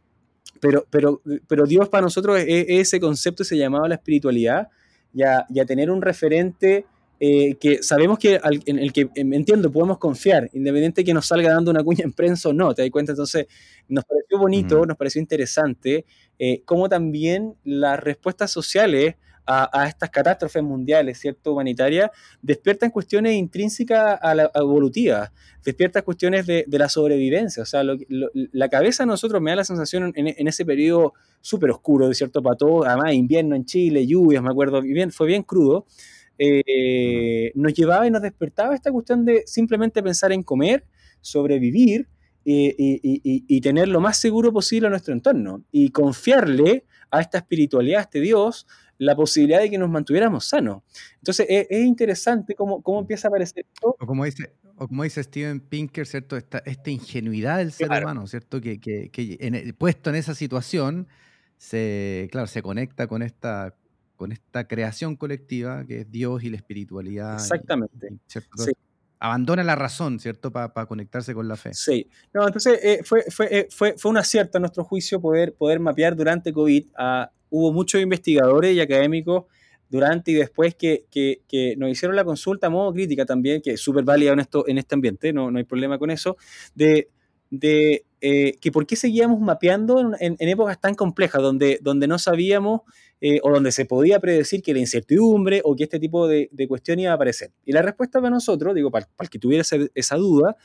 Pero, pero, pero Dios para nosotros es, ese concepto, ese llamado a la espiritualidad y a, y a tener un referente eh, que sabemos que en el que em, entiendo podemos confiar, independiente de que nos salga dando una cuña en prensa o no, ¿te das cuenta? Entonces, nos pareció bonito, nos pareció interesante, eh, cómo también las respuestas sociales a, estas catástrofes mundiales, ¿cierto? Humanitarias, despiertan cuestiones intrínsecas a la evolutivas, despiertan cuestiones de, la sobrevivencia. O sea, la cabeza de nosotros me da la sensación en, ese periodo súper oscuro, ¿cierto? Para todos, además invierno en Chile, lluvias, me acuerdo, bien, fue bien crudo. Eh, nos llevaba y nos despertaba esta cuestión de simplemente pensar en comer, sobrevivir y, tener lo más seguro posible a nuestro entorno y confiarle a esta espiritualidad, a este Dios, la posibilidad de que nos mantuviéramos sanos. Entonces es, interesante cómo, cómo, empieza a aparecer esto. O como dice, o como dice Steven Pinker, ¿cierto? Esta, esta ingenuidad del ser humano, ¿cierto? Que, que, que puesto en esa situación, se, claro, se conecta con esta con esta creación colectiva que es Dios y la espiritualidad. Exactamente. Abandona la razón, ¿cierto? Para conectarse con la fe. Sí. No, entonces eh, fue, fue, eh, fue, fue, un acierto a nuestro juicio poder, poder mapear durante COVID. hubo muchos investigadores y académicos durante y después que, que, que, nos hicieron la consulta a modo crítica también, que es súper válida en, esto, en este ambiente, no, no hay problema con eso, de de eh, que por qué seguíamos mapeando en, épocas tan complejas, donde, donde no sabíamos eh, o donde se podía predecir que la incertidumbre o que este tipo de, de cuestión iba a aparecer. Y la respuesta para nosotros, digo, para, el que tuviera esa, duda,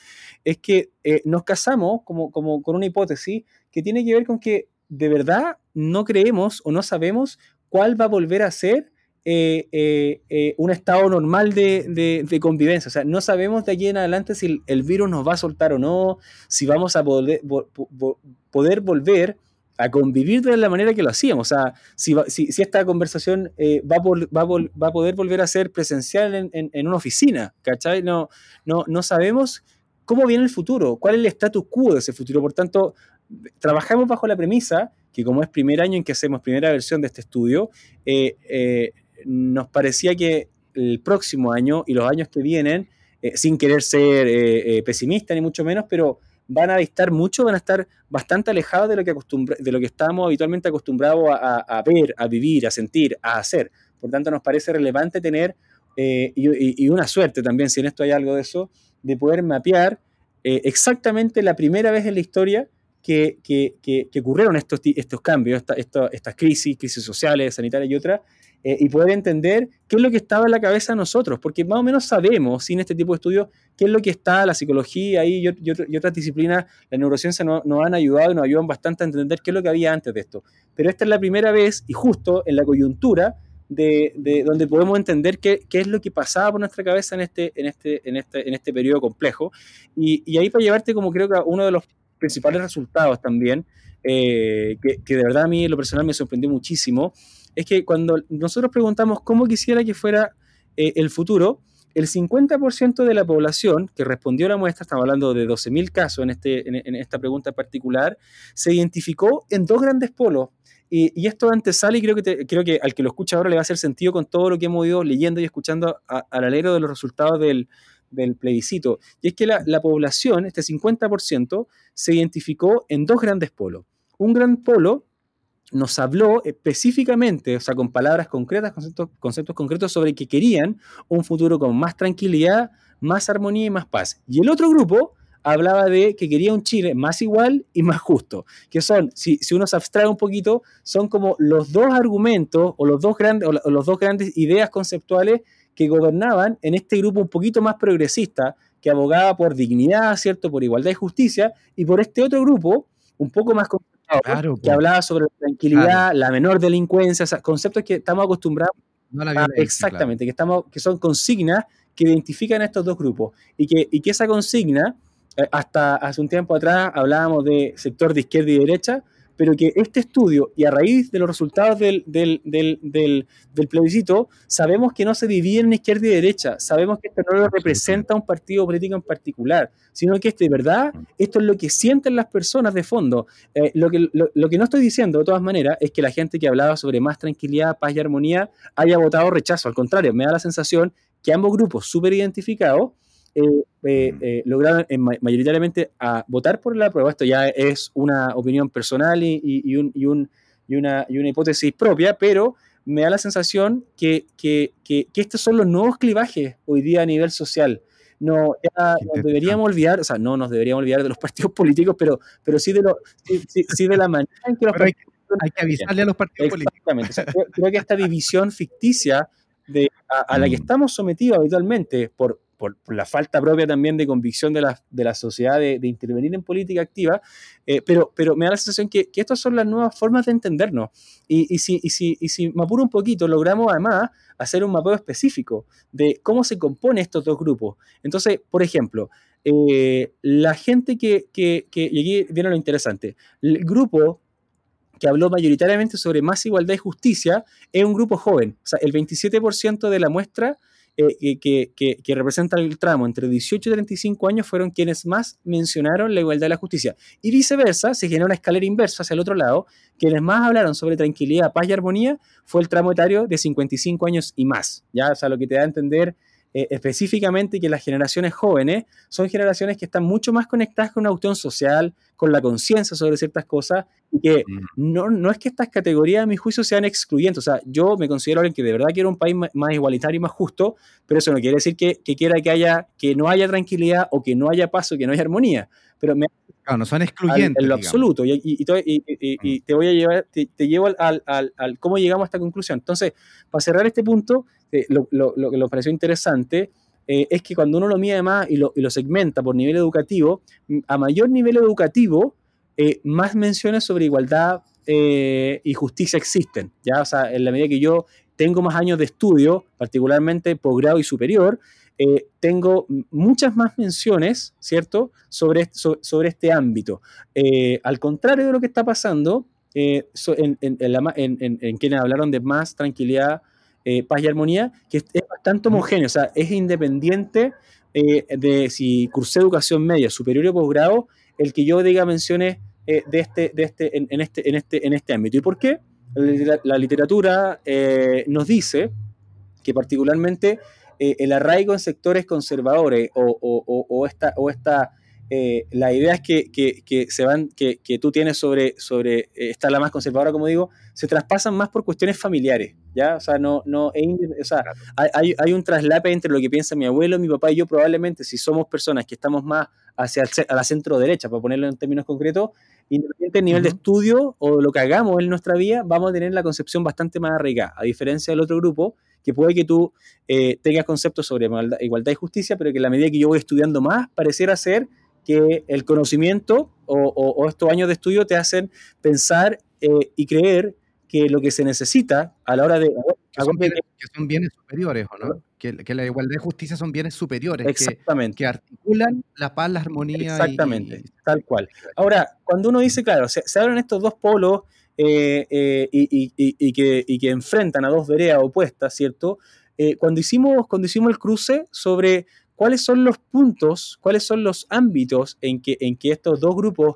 es que eh, nos casamos como, como con una hipótesis que tiene que ver con que de verdad no creemos o no sabemos cuál va a volver a ser eh, eh, eh, un estado normal de, convivencia. O sea, no sabemos de aquí en adelante si el, virus nos va a soltar o no, si vamos a poder, volver a convivir de la manera que lo hacíamos. O sea, si, esta conversación va, a poder volver a ser presencial en, una oficina, ¿cachai? No, no, no sabemos cómo viene el futuro, cuál es el status quo de ese futuro. Por tanto, trabajamos bajo la premisa que como es primer año en que hacemos primera versión de este estudio, nos parecía que el próximo año y los años que vienen, eh, sin querer ser eh, eh, pesimista ni mucho menos, pero van a distar mucho, van a estar bastante alejados de lo que, de lo que estamos habitualmente acostumbrados a, ver, a vivir, a sentir, a hacer. Por tanto, nos parece relevante tener, y, una suerte también, si en esto hay algo de eso, de poder mapear exactamente la primera vez en la historia que, ocurrieron estos, estos cambios, estas crisis, crisis sociales, sanitarias y otras, eh, y poder entender qué es lo que estaba en la cabeza de nosotros, porque más o menos sabemos, sin este tipo de estudios, qué es lo que está, la psicología y, otras disciplinas, la neurociencia nos, han ayudado y nos ayudan bastante a entender qué es lo que había antes de esto. Pero esta es la primera vez y justo en la coyuntura de, de, donde podemos entender qué, qué, es lo que pasaba por nuestra cabeza en este, en este, en este, en este periodo complejo. Y, y ahí para llevarte como creo que uno de los principales resultados también, eh, que, de verdad a mí lo personal me sorprendió muchísimo, es que cuando nosotros preguntamos cómo quisiera que fuera eh, el futuro, el 50% de la población que respondió a la muestra, estamos hablando de 12.000 casos en, este, en, esta pregunta particular, se identificó en dos grandes polos. Y, esto antes sale y creo que, creo que al que lo escucha ahora le va a hacer sentido con todo lo que hemos ido leyendo y escuchando al alero de los resultados del, del plebiscito. Y es que la, la población, este 50%, se identificó en dos grandes polos. Un gran polo nos habló específicamente, o sea, con palabras concretas, conceptos, conceptos concretos sobre que querían un futuro con más tranquilidad, más armonía y más paz. Y el otro grupo hablaba de que quería un Chile más igual y más justo, que son, si, si uno se abstrae un poquito, son como los dos argumentos o los dos grandes, o los dos grandes ideas conceptuales que gobernaban en este grupo un poquito más progresista, que abogaba por dignidad, ¿cierto? Por igualdad y justicia, y por este otro grupo, un poco más que hablaba sobre la tranquilidad, la menor delincuencia, conceptos que estamos acostumbrados a, exactamente, que, estamos, que son consignas que identifican a estos dos grupos y que, y que esa consigna, eh, hasta hace un tiempo atrás hablábamos de sector de izquierda y derecha, pero que este estudio, y a raíz de los resultados del, del, del, del, plebiscito, sabemos que no se divide en izquierda y derecha, sabemos que esto no lo representa un partido político en particular, sino que de verdad esto es lo que sienten las personas de fondo. Eh, lo, que, lo, que no estoy diciendo, de todas maneras, es que la gente que hablaba sobre más tranquilidad, paz y armonía haya votado rechazo, al contrario, me da la sensación que ambos grupos súper identificados eh, eh, eh, lograron mayoritariamente a votar por la prueba. Esto ya es una opinión personal y, y, un, y, un, y una, una, hipótesis propia, pero me da la sensación que, que, que, estos son los nuevos clivajes hoy día a nivel social. No, ya nos deberíamos olvidar, o sea, no nos deberíamos olvidar de los partidos políticos, pero, pero sí, de lo, sí, de la manera en que los partidos hay, que avisarle a los partidos políticos. Exactamente. creo, que esta división ficticia de, a, la que mm. estamos sometidos habitualmente por, por, la falta propia también de convicción de la, de la sociedad de, intervenir en política activa, eh, pero, pero me da la sensación que, que, estas son las nuevas formas de entendernos. Y, si, y, si, y si me apuro un poquito, logramos además hacer un mapeo específico de cómo se compone estos dos grupos. Entonces, por ejemplo, eh, la gente que, que, que, y aquí viene lo interesante, el grupo que habló mayoritariamente sobre más igualdad y justicia es un grupo joven. O sea, el 27% de la muestra eh, que, que, representan el tramo entre 18 y 35 años fueron quienes más mencionaron la igualdad y la justicia. Y viceversa, se generó una escalera inversa hacia el otro lado. Quienes más hablaron sobre tranquilidad, paz y armonía fue el tramo etario de 55 años y más. Ya, o sea, lo que te da a entender eh, específicamente que las generaciones jóvenes son generaciones que están mucho más conectadas con una cuestión social, con la conciencia sobre ciertas cosas, y que mm. no, no, es que estas categorías, a mi juicio, sean excluyentes. O sea, yo me considero alguien que de verdad quiere un país más igualitario y más justo, pero eso no quiere decir que, que quiera que, haya, que no haya tranquilidad o que no haya paz o que no haya armonía. Pero me Claro, no son excluyentes. en lo absoluto. Y, y, mm. te voy a llevar, te, llevo al, al, al, cómo llegamos a esta conclusión. Entonces, para cerrar este punto, eh, lo, lo, lo, que nos pareció interesante eh, es que cuando uno lo mide más y lo, lo segmenta por nivel educativo, a mayor nivel educativo, eh, más menciones sobre igualdad y justicia existen. ¿ya? O sea, en la medida que yo tengo más años de estudio, particularmente posgrado y superior, tengo muchas más menciones, ¿cierto?, sobre, sobre este ámbito. Al contrario de lo que está pasando, en, quienes hablaron de más tranquilidad, paz y armonía, que es, bastante homogéneo, o sea, es independiente de si cursé educación media, superior o posgrado, el que yo diga menciones de este, de este, en, este, en, este, en este ámbito. ¿Y por qué? La, literatura nos dice que particularmente eh, el arraigo en sectores conservadores o, esta, o esta eh, la idea es que, se van, que, tú tienes sobre, sobre eh, esta la más conservadora, como digo, se traspasan más por cuestiones familiares, ¿ya? O sea, no, no, o sea, hay, hay, un traslape entre lo que piensa mi abuelo, mi papá y yo, probablemente, si somos personas que estamos más hacia a la centro derecha, para ponerlo en términos concretos, independiente del nivel de estudio o lo que hagamos en nuestra vida, vamos a tener la concepción bastante más arraigada, a diferencia del otro grupo que puede que tú eh, tengas conceptos sobre igualdad, y justicia, pero que a la medida que yo voy estudiando más, pareciera ser que el conocimiento o, estos años de estudio te hacen pensar eh, y creer que lo que se necesita a la hora de... Que son, bienes, superiores, ¿o no? Que, la igualdad y justicia son bienes superiores. Exactamente. Que, articulan la paz, la armonía. Exactamente, tal cual. Ahora, cuando uno dice, claro, se, se abren estos dos polos eh, eh, y, que, enfrentan a dos veredas opuestas, ¿cierto? Eh, cuando, hicimos, cuando hicimos el cruce sobre cuáles son los puntos, cuáles son los ámbitos en que, en que estos dos grupos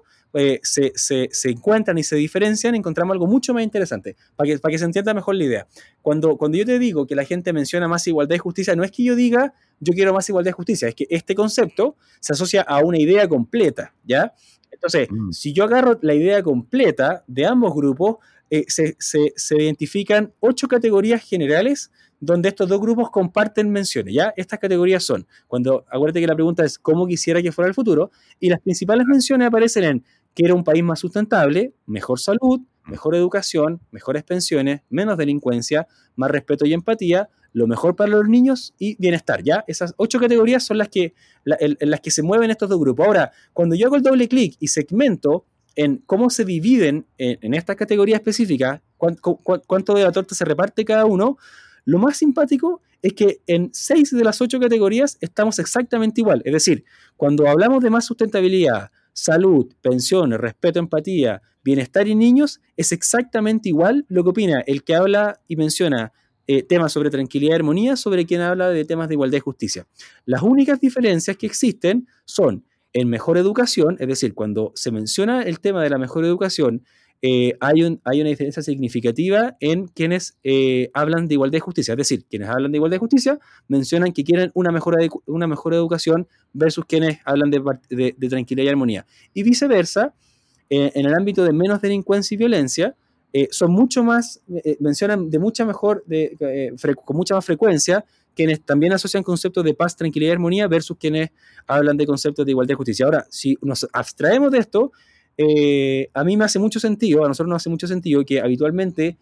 se, encuentran y se diferencian, encontramos algo mucho más interesante, para que, para que se entienda mejor la idea. Cuando, cuando yo te digo que la gente menciona más igualdad y justicia, no es que yo diga yo quiero más igualdad y justicia, es que este concepto se asocia a una idea completa, ¿ya? Entonces, mm. si yo agarro la idea completa de ambos grupos, eh, se, identifican ocho categorías generales donde estos dos grupos comparten menciones. ¿ya? Estas categorías son, cuando, acuérdate que la pregunta es cómo quisiera que fuera el futuro, y las principales menciones aparecen en quiero un país más sustentable, mejor salud, mejor educación, mejores pensiones, menos delincuencia, más respeto y empatía, lo mejor para los niños y bienestar, ¿ya? Esas ocho categorías son las que, las que se mueven estos dos grupos. Ahora, cuando yo hago el doble clic y segmento en cómo se dividen en, esta categoría específica, cuánto, de la torta se reparte cada uno, lo más simpático es que en seis de las ocho categorías estamos exactamente igual. Es decir, cuando hablamos de más sustentabilidad, salud, pensiones, respeto, empatía, bienestar y niños, es exactamente igual lo que opina el que habla y menciona eh, temas sobre tranquilidad y armonía sobre quien habla de temas de igualdad y justicia. Las únicas diferencias que existen son en mejor educación, es decir, cuando se menciona el tema de la mejor educación, eh, hay, un, hay, una diferencia significativa en quienes eh, hablan de igualdad y justicia. Es decir, quienes hablan de igualdad y justicia mencionan que quieren una mejor, una mejor educación versus quienes hablan de, de tranquilidad y armonía. Y viceversa, en el ámbito de menos delincuencia y violencia, eh, son mucho más, eh, mencionan de mucha mejor, de, eh, con mucha más frecuencia, quienes también asocian conceptos de paz, tranquilidad y armonía versus quienes hablan de conceptos de igualdad y justicia. Ahora, si nos abstraemos de esto, a mí me hace mucho sentido, a nosotros nos hace mucho sentido que habitualmente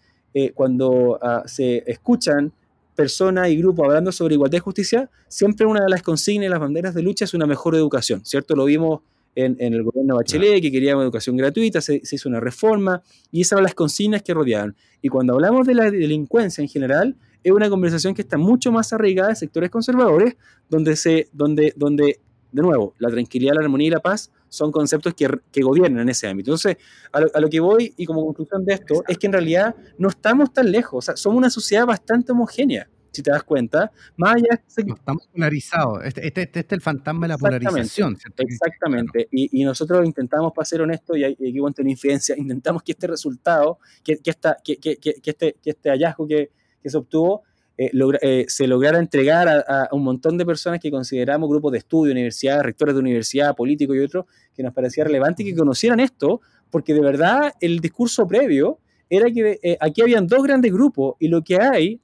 cuando ah, se escuchan personas y grupos hablando sobre igualdad y justicia, siempre una de las consignas y las banderas de lucha es una mejor educación, ¿cierto? Lo vimos en, el gobierno Bachelet, que queríamos educación gratuita, se, hizo una reforma y esas eran las consignas que rodeaban. Y cuando hablamos de la delincuencia en general, es una conversación que está mucho más arraigada en sectores conservadores, donde, se, donde, donde de nuevo, la tranquilidad, la armonía y la paz son conceptos que, que gobiernan en ese ámbito. Entonces, a lo, a lo, que voy y como conclusión de esto es que en realidad no estamos tan lejos, o sea, somos una sociedad bastante homogénea si te das cuenta, más allá estamos polarizados, este, este, este, es el fantasma de la polarización. Exactamente, y, y, nosotros intentamos, para ser honestos, y aquí cuento una infidencia, intentamos que este resultado, que, que, esta, que, que, este, que este hallazgo que, que se obtuvo, eh, eh, se lograra entregar a, un montón de personas que consideramos grupos de estudio, universidades, rectores de universidad, políticos y otros, que nos parecía relevante y que conocieran esto, porque de verdad el discurso previo era que eh, aquí habían dos grandes grupos y lo que hay,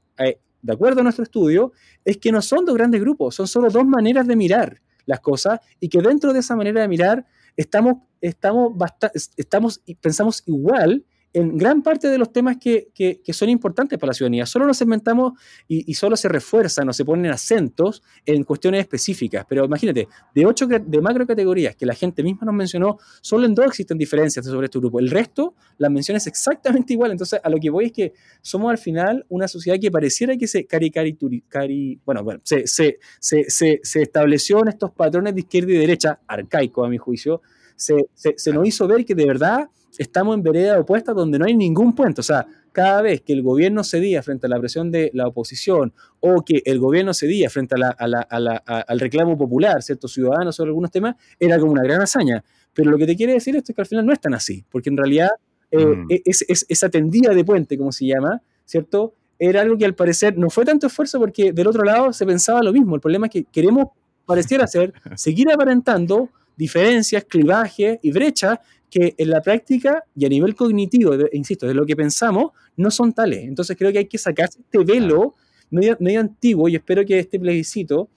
de acuerdo a nuestro estudio, es que no son dos grandes grupos, son solo dos maneras de mirar las cosas y que dentro de esa manera de mirar estamos, estamos, estamos pensamos igual en gran parte de los temas que, que, son importantes para la ciudadanía. Solo nos segmentamos y, y, solo se refuerzan o se ponen acentos en cuestiones específicas. Pero imagínate, de ocho de macro categorías que la gente misma nos mencionó, solo en dos existen diferencias sobre este grupo. El resto, las menciones exactamente igual. Entonces, a lo que voy es que somos al final una sociedad que pareciera que se cari, bueno, bueno, se, se, se, se, estableció en estos patrones de izquierda y derecha, arcaico a mi juicio, se, se nos hizo ver que de verdad estamos en vereda opuesta donde no hay ningún puente. O sea, cada vez que el gobierno cedía frente a la presión de la oposición o que el gobierno cedía frente al reclamo popular, ciertos ciudadanos sobre algunos temas, era como una gran hazaña. Pero lo que te quiere decir esto es que al final no es tan así, porque en realidad eh, mm. e, es, esa tendida de puente, como se llama, ¿cierto? Era algo que al parecer no fue tanto esfuerzo porque del otro lado se pensaba lo mismo. El problema es que queremos, pareciera ser, seguir aparentando diferencias, clivajes y brechas que en la práctica y a nivel cognitivo, insisto, de lo que pensamos, no son tales. Entonces creo que hay que sacar este velo medio, antiguo y espero que este plebiscito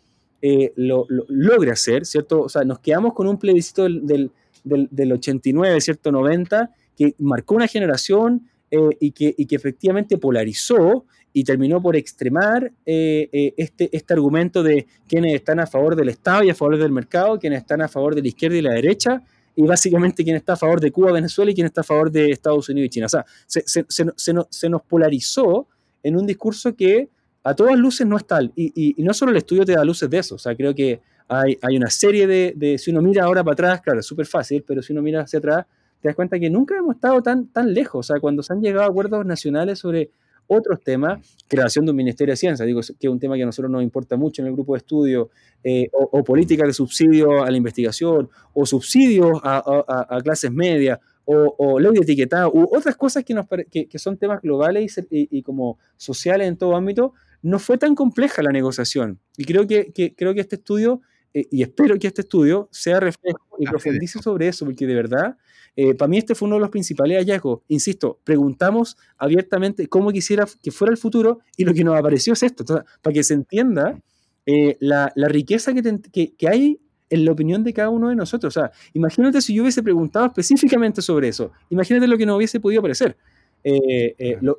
eh, lo, logre hacer, ¿cierto? O sea, nos quedamos con un plebiscito del, del, 89, ¿cierto? 90, que marcó una generación eh, y, que, y que efectivamente polarizó y terminó por extremar eh, este, este argumento de quienes están a favor del Estado y a favor del mercado, quienes están a favor de la izquierda y la derecha, y básicamente quién está a favor de Cuba, Venezuela y quién está a favor de Estados Unidos y China. O sea, se, se, se, se nos polarizó en un discurso que a todas luces no es tal. Y, y, no solo el estudio te da luces de eso, o sea, creo que hay, hay una serie de, de, si uno mira ahora para atrás, claro, es súper fácil, pero si uno mira hacia atrás, te das cuenta que nunca hemos estado tan, tan lejos. O sea, cuando se han llegado a acuerdos nacionales sobre otros temas, creación de un Ministerio de Ciencia, digo que es un tema que a nosotros nos importa mucho en el grupo de estudio, eh, o, políticas de subsidio a la investigación, o subsidios a, clases medias, o, ley de etiquetado, u otras cosas que, nos, que, son temas globales y, como sociales en todo ámbito, no fue tan compleja la negociación. Y creo que, creo que este estudio, eh, y espero que este estudio sea reflejo y profundice sobre eso, porque de verdad eh, para mí este fue uno de los principales hallazgos. Insisto, preguntamos abiertamente cómo quisiera que fuera el futuro y lo que nos apareció es esto, para que se entienda eh, la, riqueza que, que, hay en la opinión de cada uno de nosotros. O sea, imagínate si yo hubiese preguntado específicamente sobre eso, imagínate lo que nos hubiese podido parecer. Eh, lo,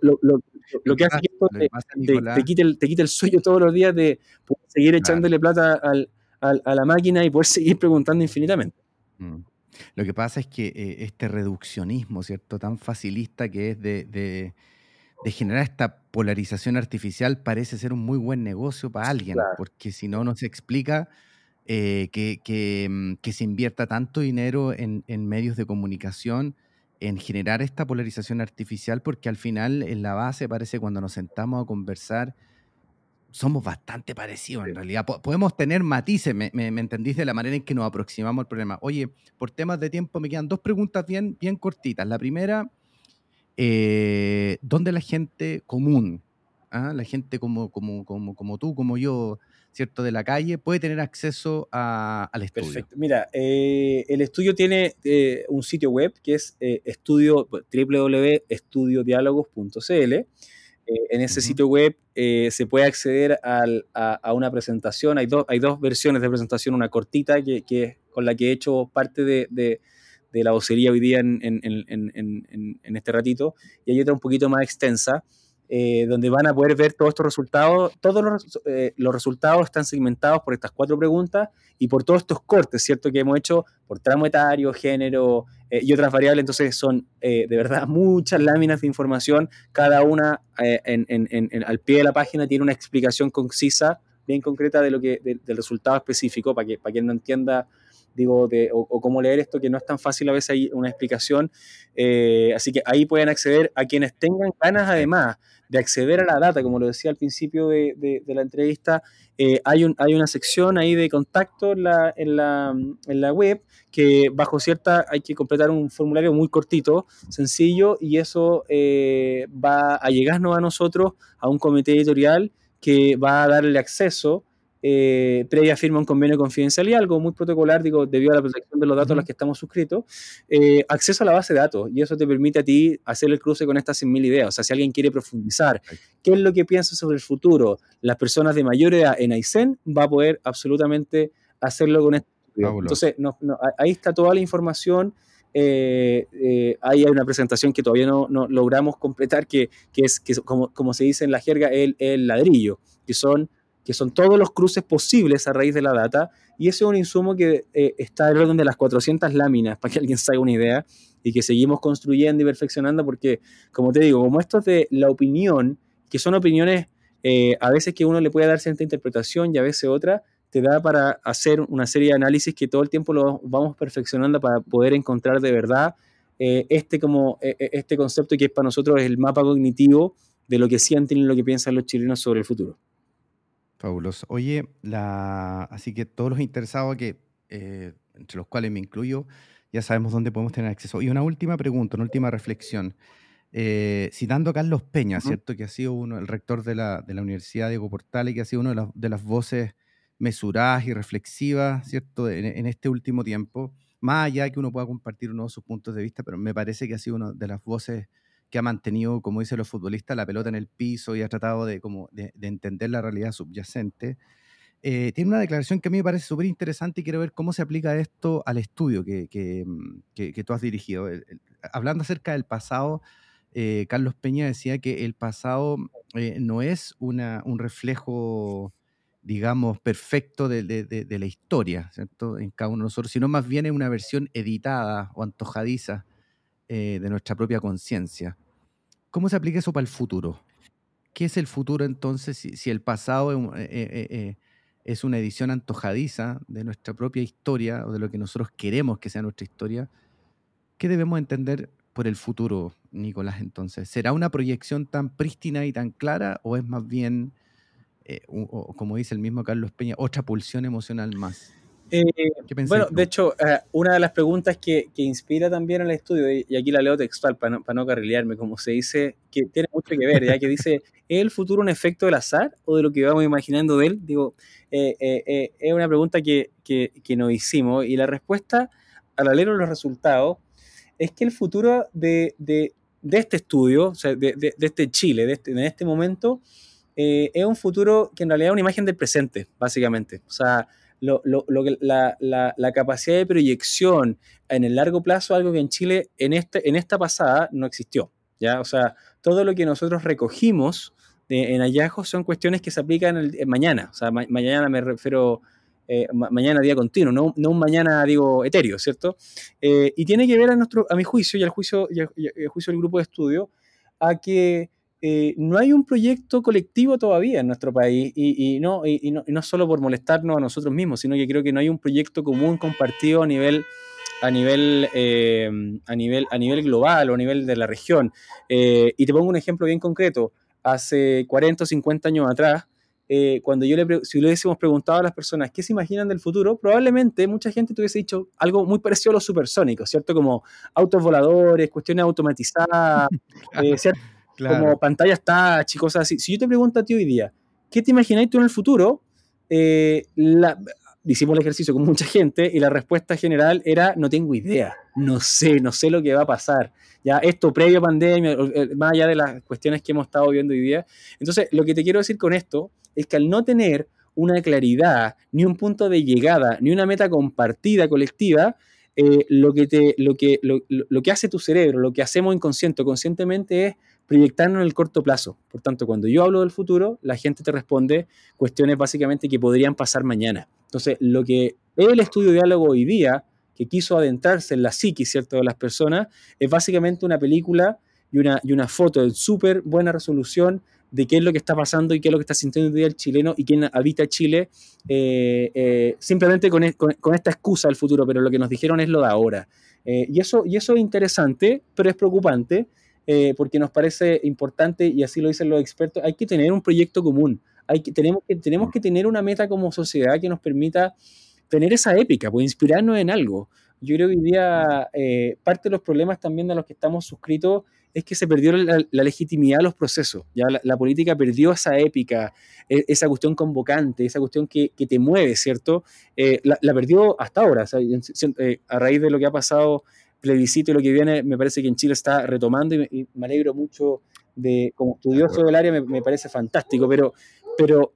que hace que esto te, quite el, te el sueño todos los días de seguir echándole plata a la máquina y poder seguir preguntando infinitamente. Mm. Lo que pasa es que eh, este reduccionismo, ¿cierto? Tan facilista que es de, generar esta polarización artificial parece ser un muy buen negocio para alguien, porque si no, no se explica eh, mm, que, se invierta tanto dinero en, en, medios de comunicación en generar esta polarización artificial, porque al final en la base parece cuando nos sentamos a conversar somos bastante parecidos en realidad. podemos tener matices, me, me, entendís de la manera en que nos aproximamos al problema. Oye, por temas de tiempo me quedan dos preguntas bien, bien cortitas. La primera, eh, ¿dónde la gente común, ah, la gente como, como, como, como tú, como yo, ¿cierto? De la calle, puede tener acceso al estudio. Perfecto. Mira, eh, el estudio tiene eh, un sitio web que es estudio www.estudiodiálogos.cl eh, en ese sitio web eh, se puede acceder a, una presentación. Hay, hay dos versiones de presentación, una cortita que, que con la que he hecho parte de, la vocería hoy día en, en, este ratito, y hay otra un poquito más extensa eh, donde van a poder ver todos estos resultados. Todos los, los, resultados están segmentados por estas cuatro preguntas y por todos estos cortes, ¿cierto? Que hemos hecho por tramo etario, género eh, y otras variables. Entonces son de verdad muchas láminas de información. Cada una en, en, al pie de la página tiene una explicación concisa, bien concreta de lo que, del resultado específico, para que para quien no entienda digo, de, o, cómo leer esto, que no es tan fácil a veces hay una explicación. así que ahí pueden acceder a quienes tengan ganas además de acceder a la data, como lo decía al principio de, la entrevista, eh, hay, un, hay una sección ahí de contacto en la, en, la, web que bajo cierta hay que completar un formulario muy cortito, sencillo, y eso eh, va a llegarnos a nosotros, a un comité editorial que va a darle acceso eh, previa firma un convenio de confidencialidad, algo muy protocolar, digo, debido a la protección de los datos a los que estamos suscritos, eh, acceso a la base de datos, y eso te permite a ti hacer el cruce con estas 100.000 ideas. O sea, si alguien quiere profundizar, qué es lo que piensa sobre el futuro, las personas de mayor edad en Aysén, va a poder absolutamente hacerlo con este Entonces, ahí está toda la información. Eh, eh, ahí hay una presentación que todavía no, logramos completar, que, es, que como, como, se dice en la jerga, el, el ladrillo, que son, que son todos los cruces posibles a raíz de la data. Y ese es un insumo que eh, está en orden de las 400 láminas, para que alguien se haga una idea, y que seguimos construyendo y perfeccionando, porque, como te digo, como esto es de la opinión, que son opiniones a veces que uno le puede dar cierta interpretación y a veces otra, te da para hacer una serie de análisis que todo el tiempo lo vamos perfeccionando para poder encontrar de verdad eh, este, como, eh, eh, este concepto que es para nosotros el mapa cognitivo de lo que sienten y lo que piensan los chilenos sobre el futuro. Fabuloso. Oye, la... así que todos los interesados, que, entre los cuales me incluyo, ya sabemos dónde podemos tener acceso. Y una última pregunta, una última reflexión. citando a Carlos Peña, ¿cierto? Que ha sido uno, el rector de la, de la Universidad Diego Portales, que ha sido una de, de las voces mesuradas y reflexivas, ¿cierto?, en, este último tiempo, más allá de que uno pueda compartir uno de sus puntos de vista, pero me parece que ha sido una de las voces que ha mantenido, como dicen los futbolistas, la pelota en el piso y ha tratado de, como de, entender la realidad subyacente. Eh, tiene una declaración que a mí me parece súper interesante y quiero ver cómo se aplica esto al estudio que, que, mm, tú has dirigido. hablando acerca del pasado, eh, Carlos Peña decía que el pasado eh, no es una, un reflejo digamos, perfecto de, la historia, ¿cierto? En cada uno de nosotros, sino más bien es una versión editada o antojadiza eh, de nuestra propia conciencia. ¿Cómo se aplica eso para el futuro? ¿Qué es el futuro entonces si, el pasado es, eh, eh, es, una edición antojadiza de nuestra propia historia o de lo que nosotros queremos que sea nuestra historia? ¿Qué debemos entender por el futuro, Nicolás, entonces? ¿Será una proyección tan prístina y tan clara o es más bien eh, como dice el mismo Carlos Peña, otra pulsión emocional más. Eh, bueno, de hecho, eh, una de las preguntas que, que, inspira también el estudio, y aquí la leo textual para no, para no carrilearme, como se dice, que tiene mucho que ver, ya que dice, ¿es el futuro un efecto del azar o de lo que vamos imaginando de él? Digo, es una pregunta que, que, que, nos hicimos y la respuesta, al leer los resultados, es que el futuro de, de, de este estudio, o sea, de, de, este Chile, de este, en este momento, eh, es un futuro que en realidad es una imagen del presente, básicamente. O sea, lo, lo, la, la, la, capacidad de proyección en el largo plazo, algo que en Chile en, este, en esta pasada no existió. ¿ya? O sea, todo lo que nosotros recogimos en hallazgos son cuestiones que se aplican el, mañana. O sea, mañana me refiero, eh, mañana día continuo, no, no, un mañana, digo, etéreo, ¿cierto? Eh, y tiene que ver a, nuestro, a mi juicio y al juicio, y al juicio del grupo de estudio a que eh, no hay un proyecto colectivo todavía en nuestro país y, no, y, no, solo por molestarnos a nosotros mismos, sino que creo que no hay un proyecto común compartido a nivel, a nivel, eh, a nivel, a nivel global o a nivel de la región. Eh, y te pongo un ejemplo bien concreto. Hace 40 o 50 años atrás, cuando yo le, si le hubiésemos preguntado a las personas qué se imaginan del futuro, probablemente mucha gente te hubiese dicho algo muy parecido a los supersónicos, ¿cierto? Como autos voladores, cuestiones automatizadas, ¿cierto? Como pantallas touch y cosas así. Si yo te pregunto a ti hoy día, ¿qué te imagináis tú en el futuro? Eh, hicimos el ejercicio con mucha gente y la respuesta general era no tengo idea, no sé, no sé lo que va a pasar. Ya esto previo a pandemia, eh, más allá de las cuestiones que hemos estado viendo hoy día. Entonces, lo que te quiero decir con esto es que al no tener una claridad, ni un punto de llegada, ni una meta compartida colectiva, eh, lo, que te, lo, que, lo, lo, que hace tu cerebro, lo que hacemos inconsciente o conscientemente es proyectarnos en el corto plazo. Por tanto, cuando yo hablo del futuro, la gente te responde cuestiones básicamente que podrían pasar mañana. Entonces, lo que el estudio diálogo hoy día, que quiso adentrarse en la psiquis ¿cierto? de las personas, es básicamente una película y una, y una foto de súper buena resolución de qué es lo que está pasando y qué es lo que está sintiendo hoy día el chileno y quién habita Chile, eh, eh, simplemente con, con, esta excusa del futuro, pero lo que nos dijeron es lo de ahora. Eh, y, eso, y eso es interesante, pero es preocupante, eh, porque nos parece importante, y así lo dicen los expertos, hay que tener un proyecto común, hay que, tenemos, que, tenemos que tener una meta como sociedad que nos permita tener esa épica, pues inspirarnos en algo. Yo creo que hoy día eh, parte de los problemas también de los que estamos suscritos es que se perdió la, legitimidad de los procesos. Ya la, política perdió esa épica, e, esa cuestión convocante, esa cuestión que, que te mueve, ¿cierto? Eh, la, perdió hasta ahora, a raíz de lo que ha pasado plebiscito y lo que viene, me parece que en Chile está retomando y me, alegro mucho de, como estudioso del área, me, parece fantástico, pero, pero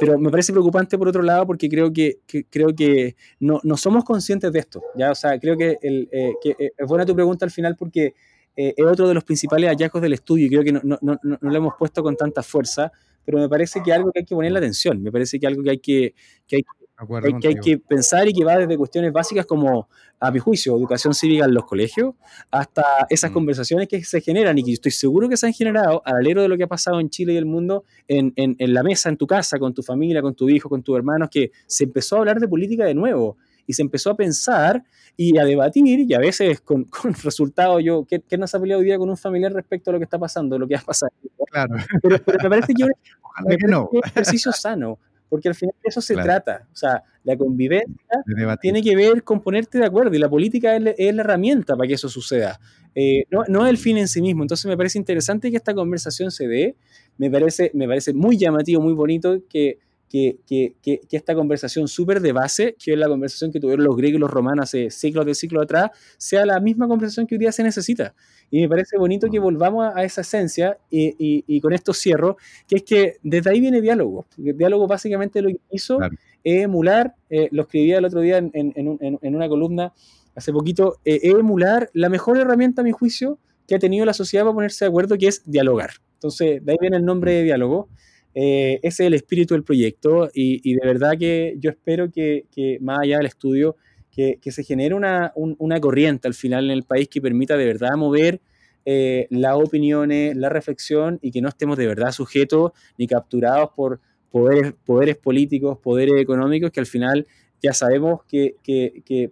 pero me parece preocupante por otro lado porque creo que, creo que no, no, somos conscientes de esto. ¿ya? O sea, creo que, el, eh, eh, es buena tu pregunta al final porque eh, es otro de los principales hallazgos del estudio y creo que no, no, no, no, lo hemos puesto con tanta fuerza, pero me parece que algo que hay que poner la atención, me parece que algo que que, que, hay, que, hay que pensar y que va desde cuestiones básicas como, a mi juicio, educación cívica en los colegios, hasta esas mm. conversaciones que se generan y que estoy seguro que se han generado al alero de lo que ha pasado en Chile y el mundo, en, en, en la mesa, en tu casa, con tu familia, con tu hijo, con tus hermanos, que se empezó a hablar de política de nuevo y se empezó a pensar y a debatir y a veces con, con resultados, yo, ¿qué, ¿qué, nos ha peleado hoy día con un familiar respecto a lo que está pasando, lo que ha pasado? Claro. Pero, me parece que, me que no. un ejercicio sano, porque al final de eso se trata. O sea, la convivencia tiene que ver con ponerte de acuerdo y la política es, es la herramienta para que eso suceda. Eh, no, no es el fin en sí mismo. Entonces me parece interesante que esta conversación se dé. Me parece, me parece muy llamativo, muy bonito que que, que, que, esta conversación súper de base, que es la conversación que tuvieron los griegos y los romanos hace siglos de siglos atrás, sea la misma conversación que hoy día se necesita. Y me parece bonito que volvamos a esa esencia y, y, con esto cierro, que es que desde ahí viene diálogo. El diálogo básicamente lo que hizo es emular, eh, lo escribía el otro día en, en, en, una columna hace poquito, eh, emular la mejor herramienta, a mi juicio, que ha tenido la sociedad para ponerse de acuerdo, que es dialogar. Entonces, de ahí viene el nombre de diálogo. Eh, ese es el espíritu del proyecto y, de verdad que yo espero que, más allá del estudio, que, se genere una, corriente al final en el país que permita de verdad mover eh, las opiniones, la reflexión y que no estemos de verdad sujetos ni capturados por poderes, poderes políticos, poderes económicos que al final ya sabemos que,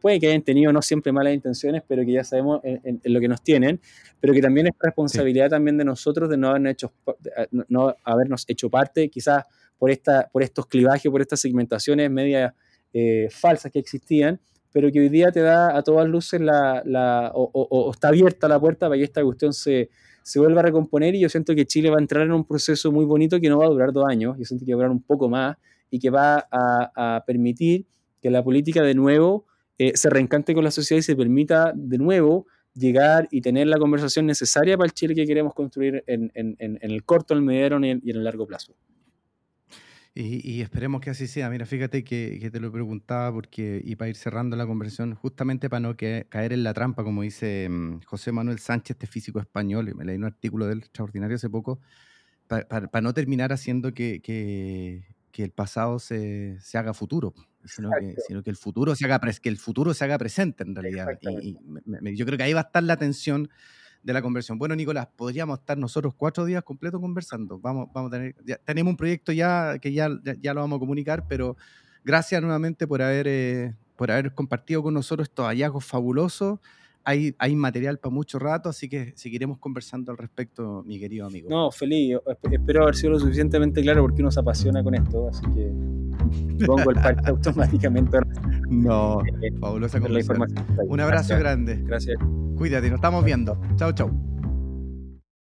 puede que hayan tenido no siempre malas intenciones, pero que ya sabemos en, lo que nos tienen, pero que también es responsabilidad también de nosotros de no habernos hecho, no habernos hecho parte, quizás por, esta, por estos clivajes, por estas segmentaciones medias eh, falsas que existían, pero que hoy día te da a todas luces la, la o, está abierta la puerta para que esta cuestión se, se vuelva a recomponer y yo siento que Chile va a entrar en un proceso muy bonito que no va a durar dos años, yo siento que va a durar un poco más y que va a, a permitir que la política de nuevo eh, se reencante con la sociedad y se permita de nuevo llegar y tener la conversación necesaria para el Chile que queremos construir en, el corto, en el mediano y en, el largo plazo. Y, esperemos que así sea. Mira, fíjate que, te lo preguntaba porque, y para ir cerrando la conversación, justamente para no caer en la trampa, como dice mm, José Manuel Sánchez, este físico español, me leí un artículo del extraordinario hace poco, para, no terminar haciendo que, el pasado se, se haga futuro sino que, sino que, el futuro se haga que el futuro se haga presente en realidad. Y, yo creo que ahí va a estar la tensión de la conversión. Bueno, Nicolás, podríamos estar nosotros cuatro días completos conversando. Vamos, vamos a tener, tenemos un proyecto ya que ya, ya, lo vamos a comunicar, pero gracias nuevamente por haber, eh, por haber compartido con nosotros estos hallazgos fabulosos hay, hay material para mucho rato, así que seguiremos conversando al respecto, mi querido amigo. No, feliz. Espero haber sido lo suficientemente claro porque uno se apasiona con esto, así que pongo el parte automáticamente. No, fabulosa conversación. Un abrazo grande. Gracias. Cuídate, nos estamos viendo. Chao, chao.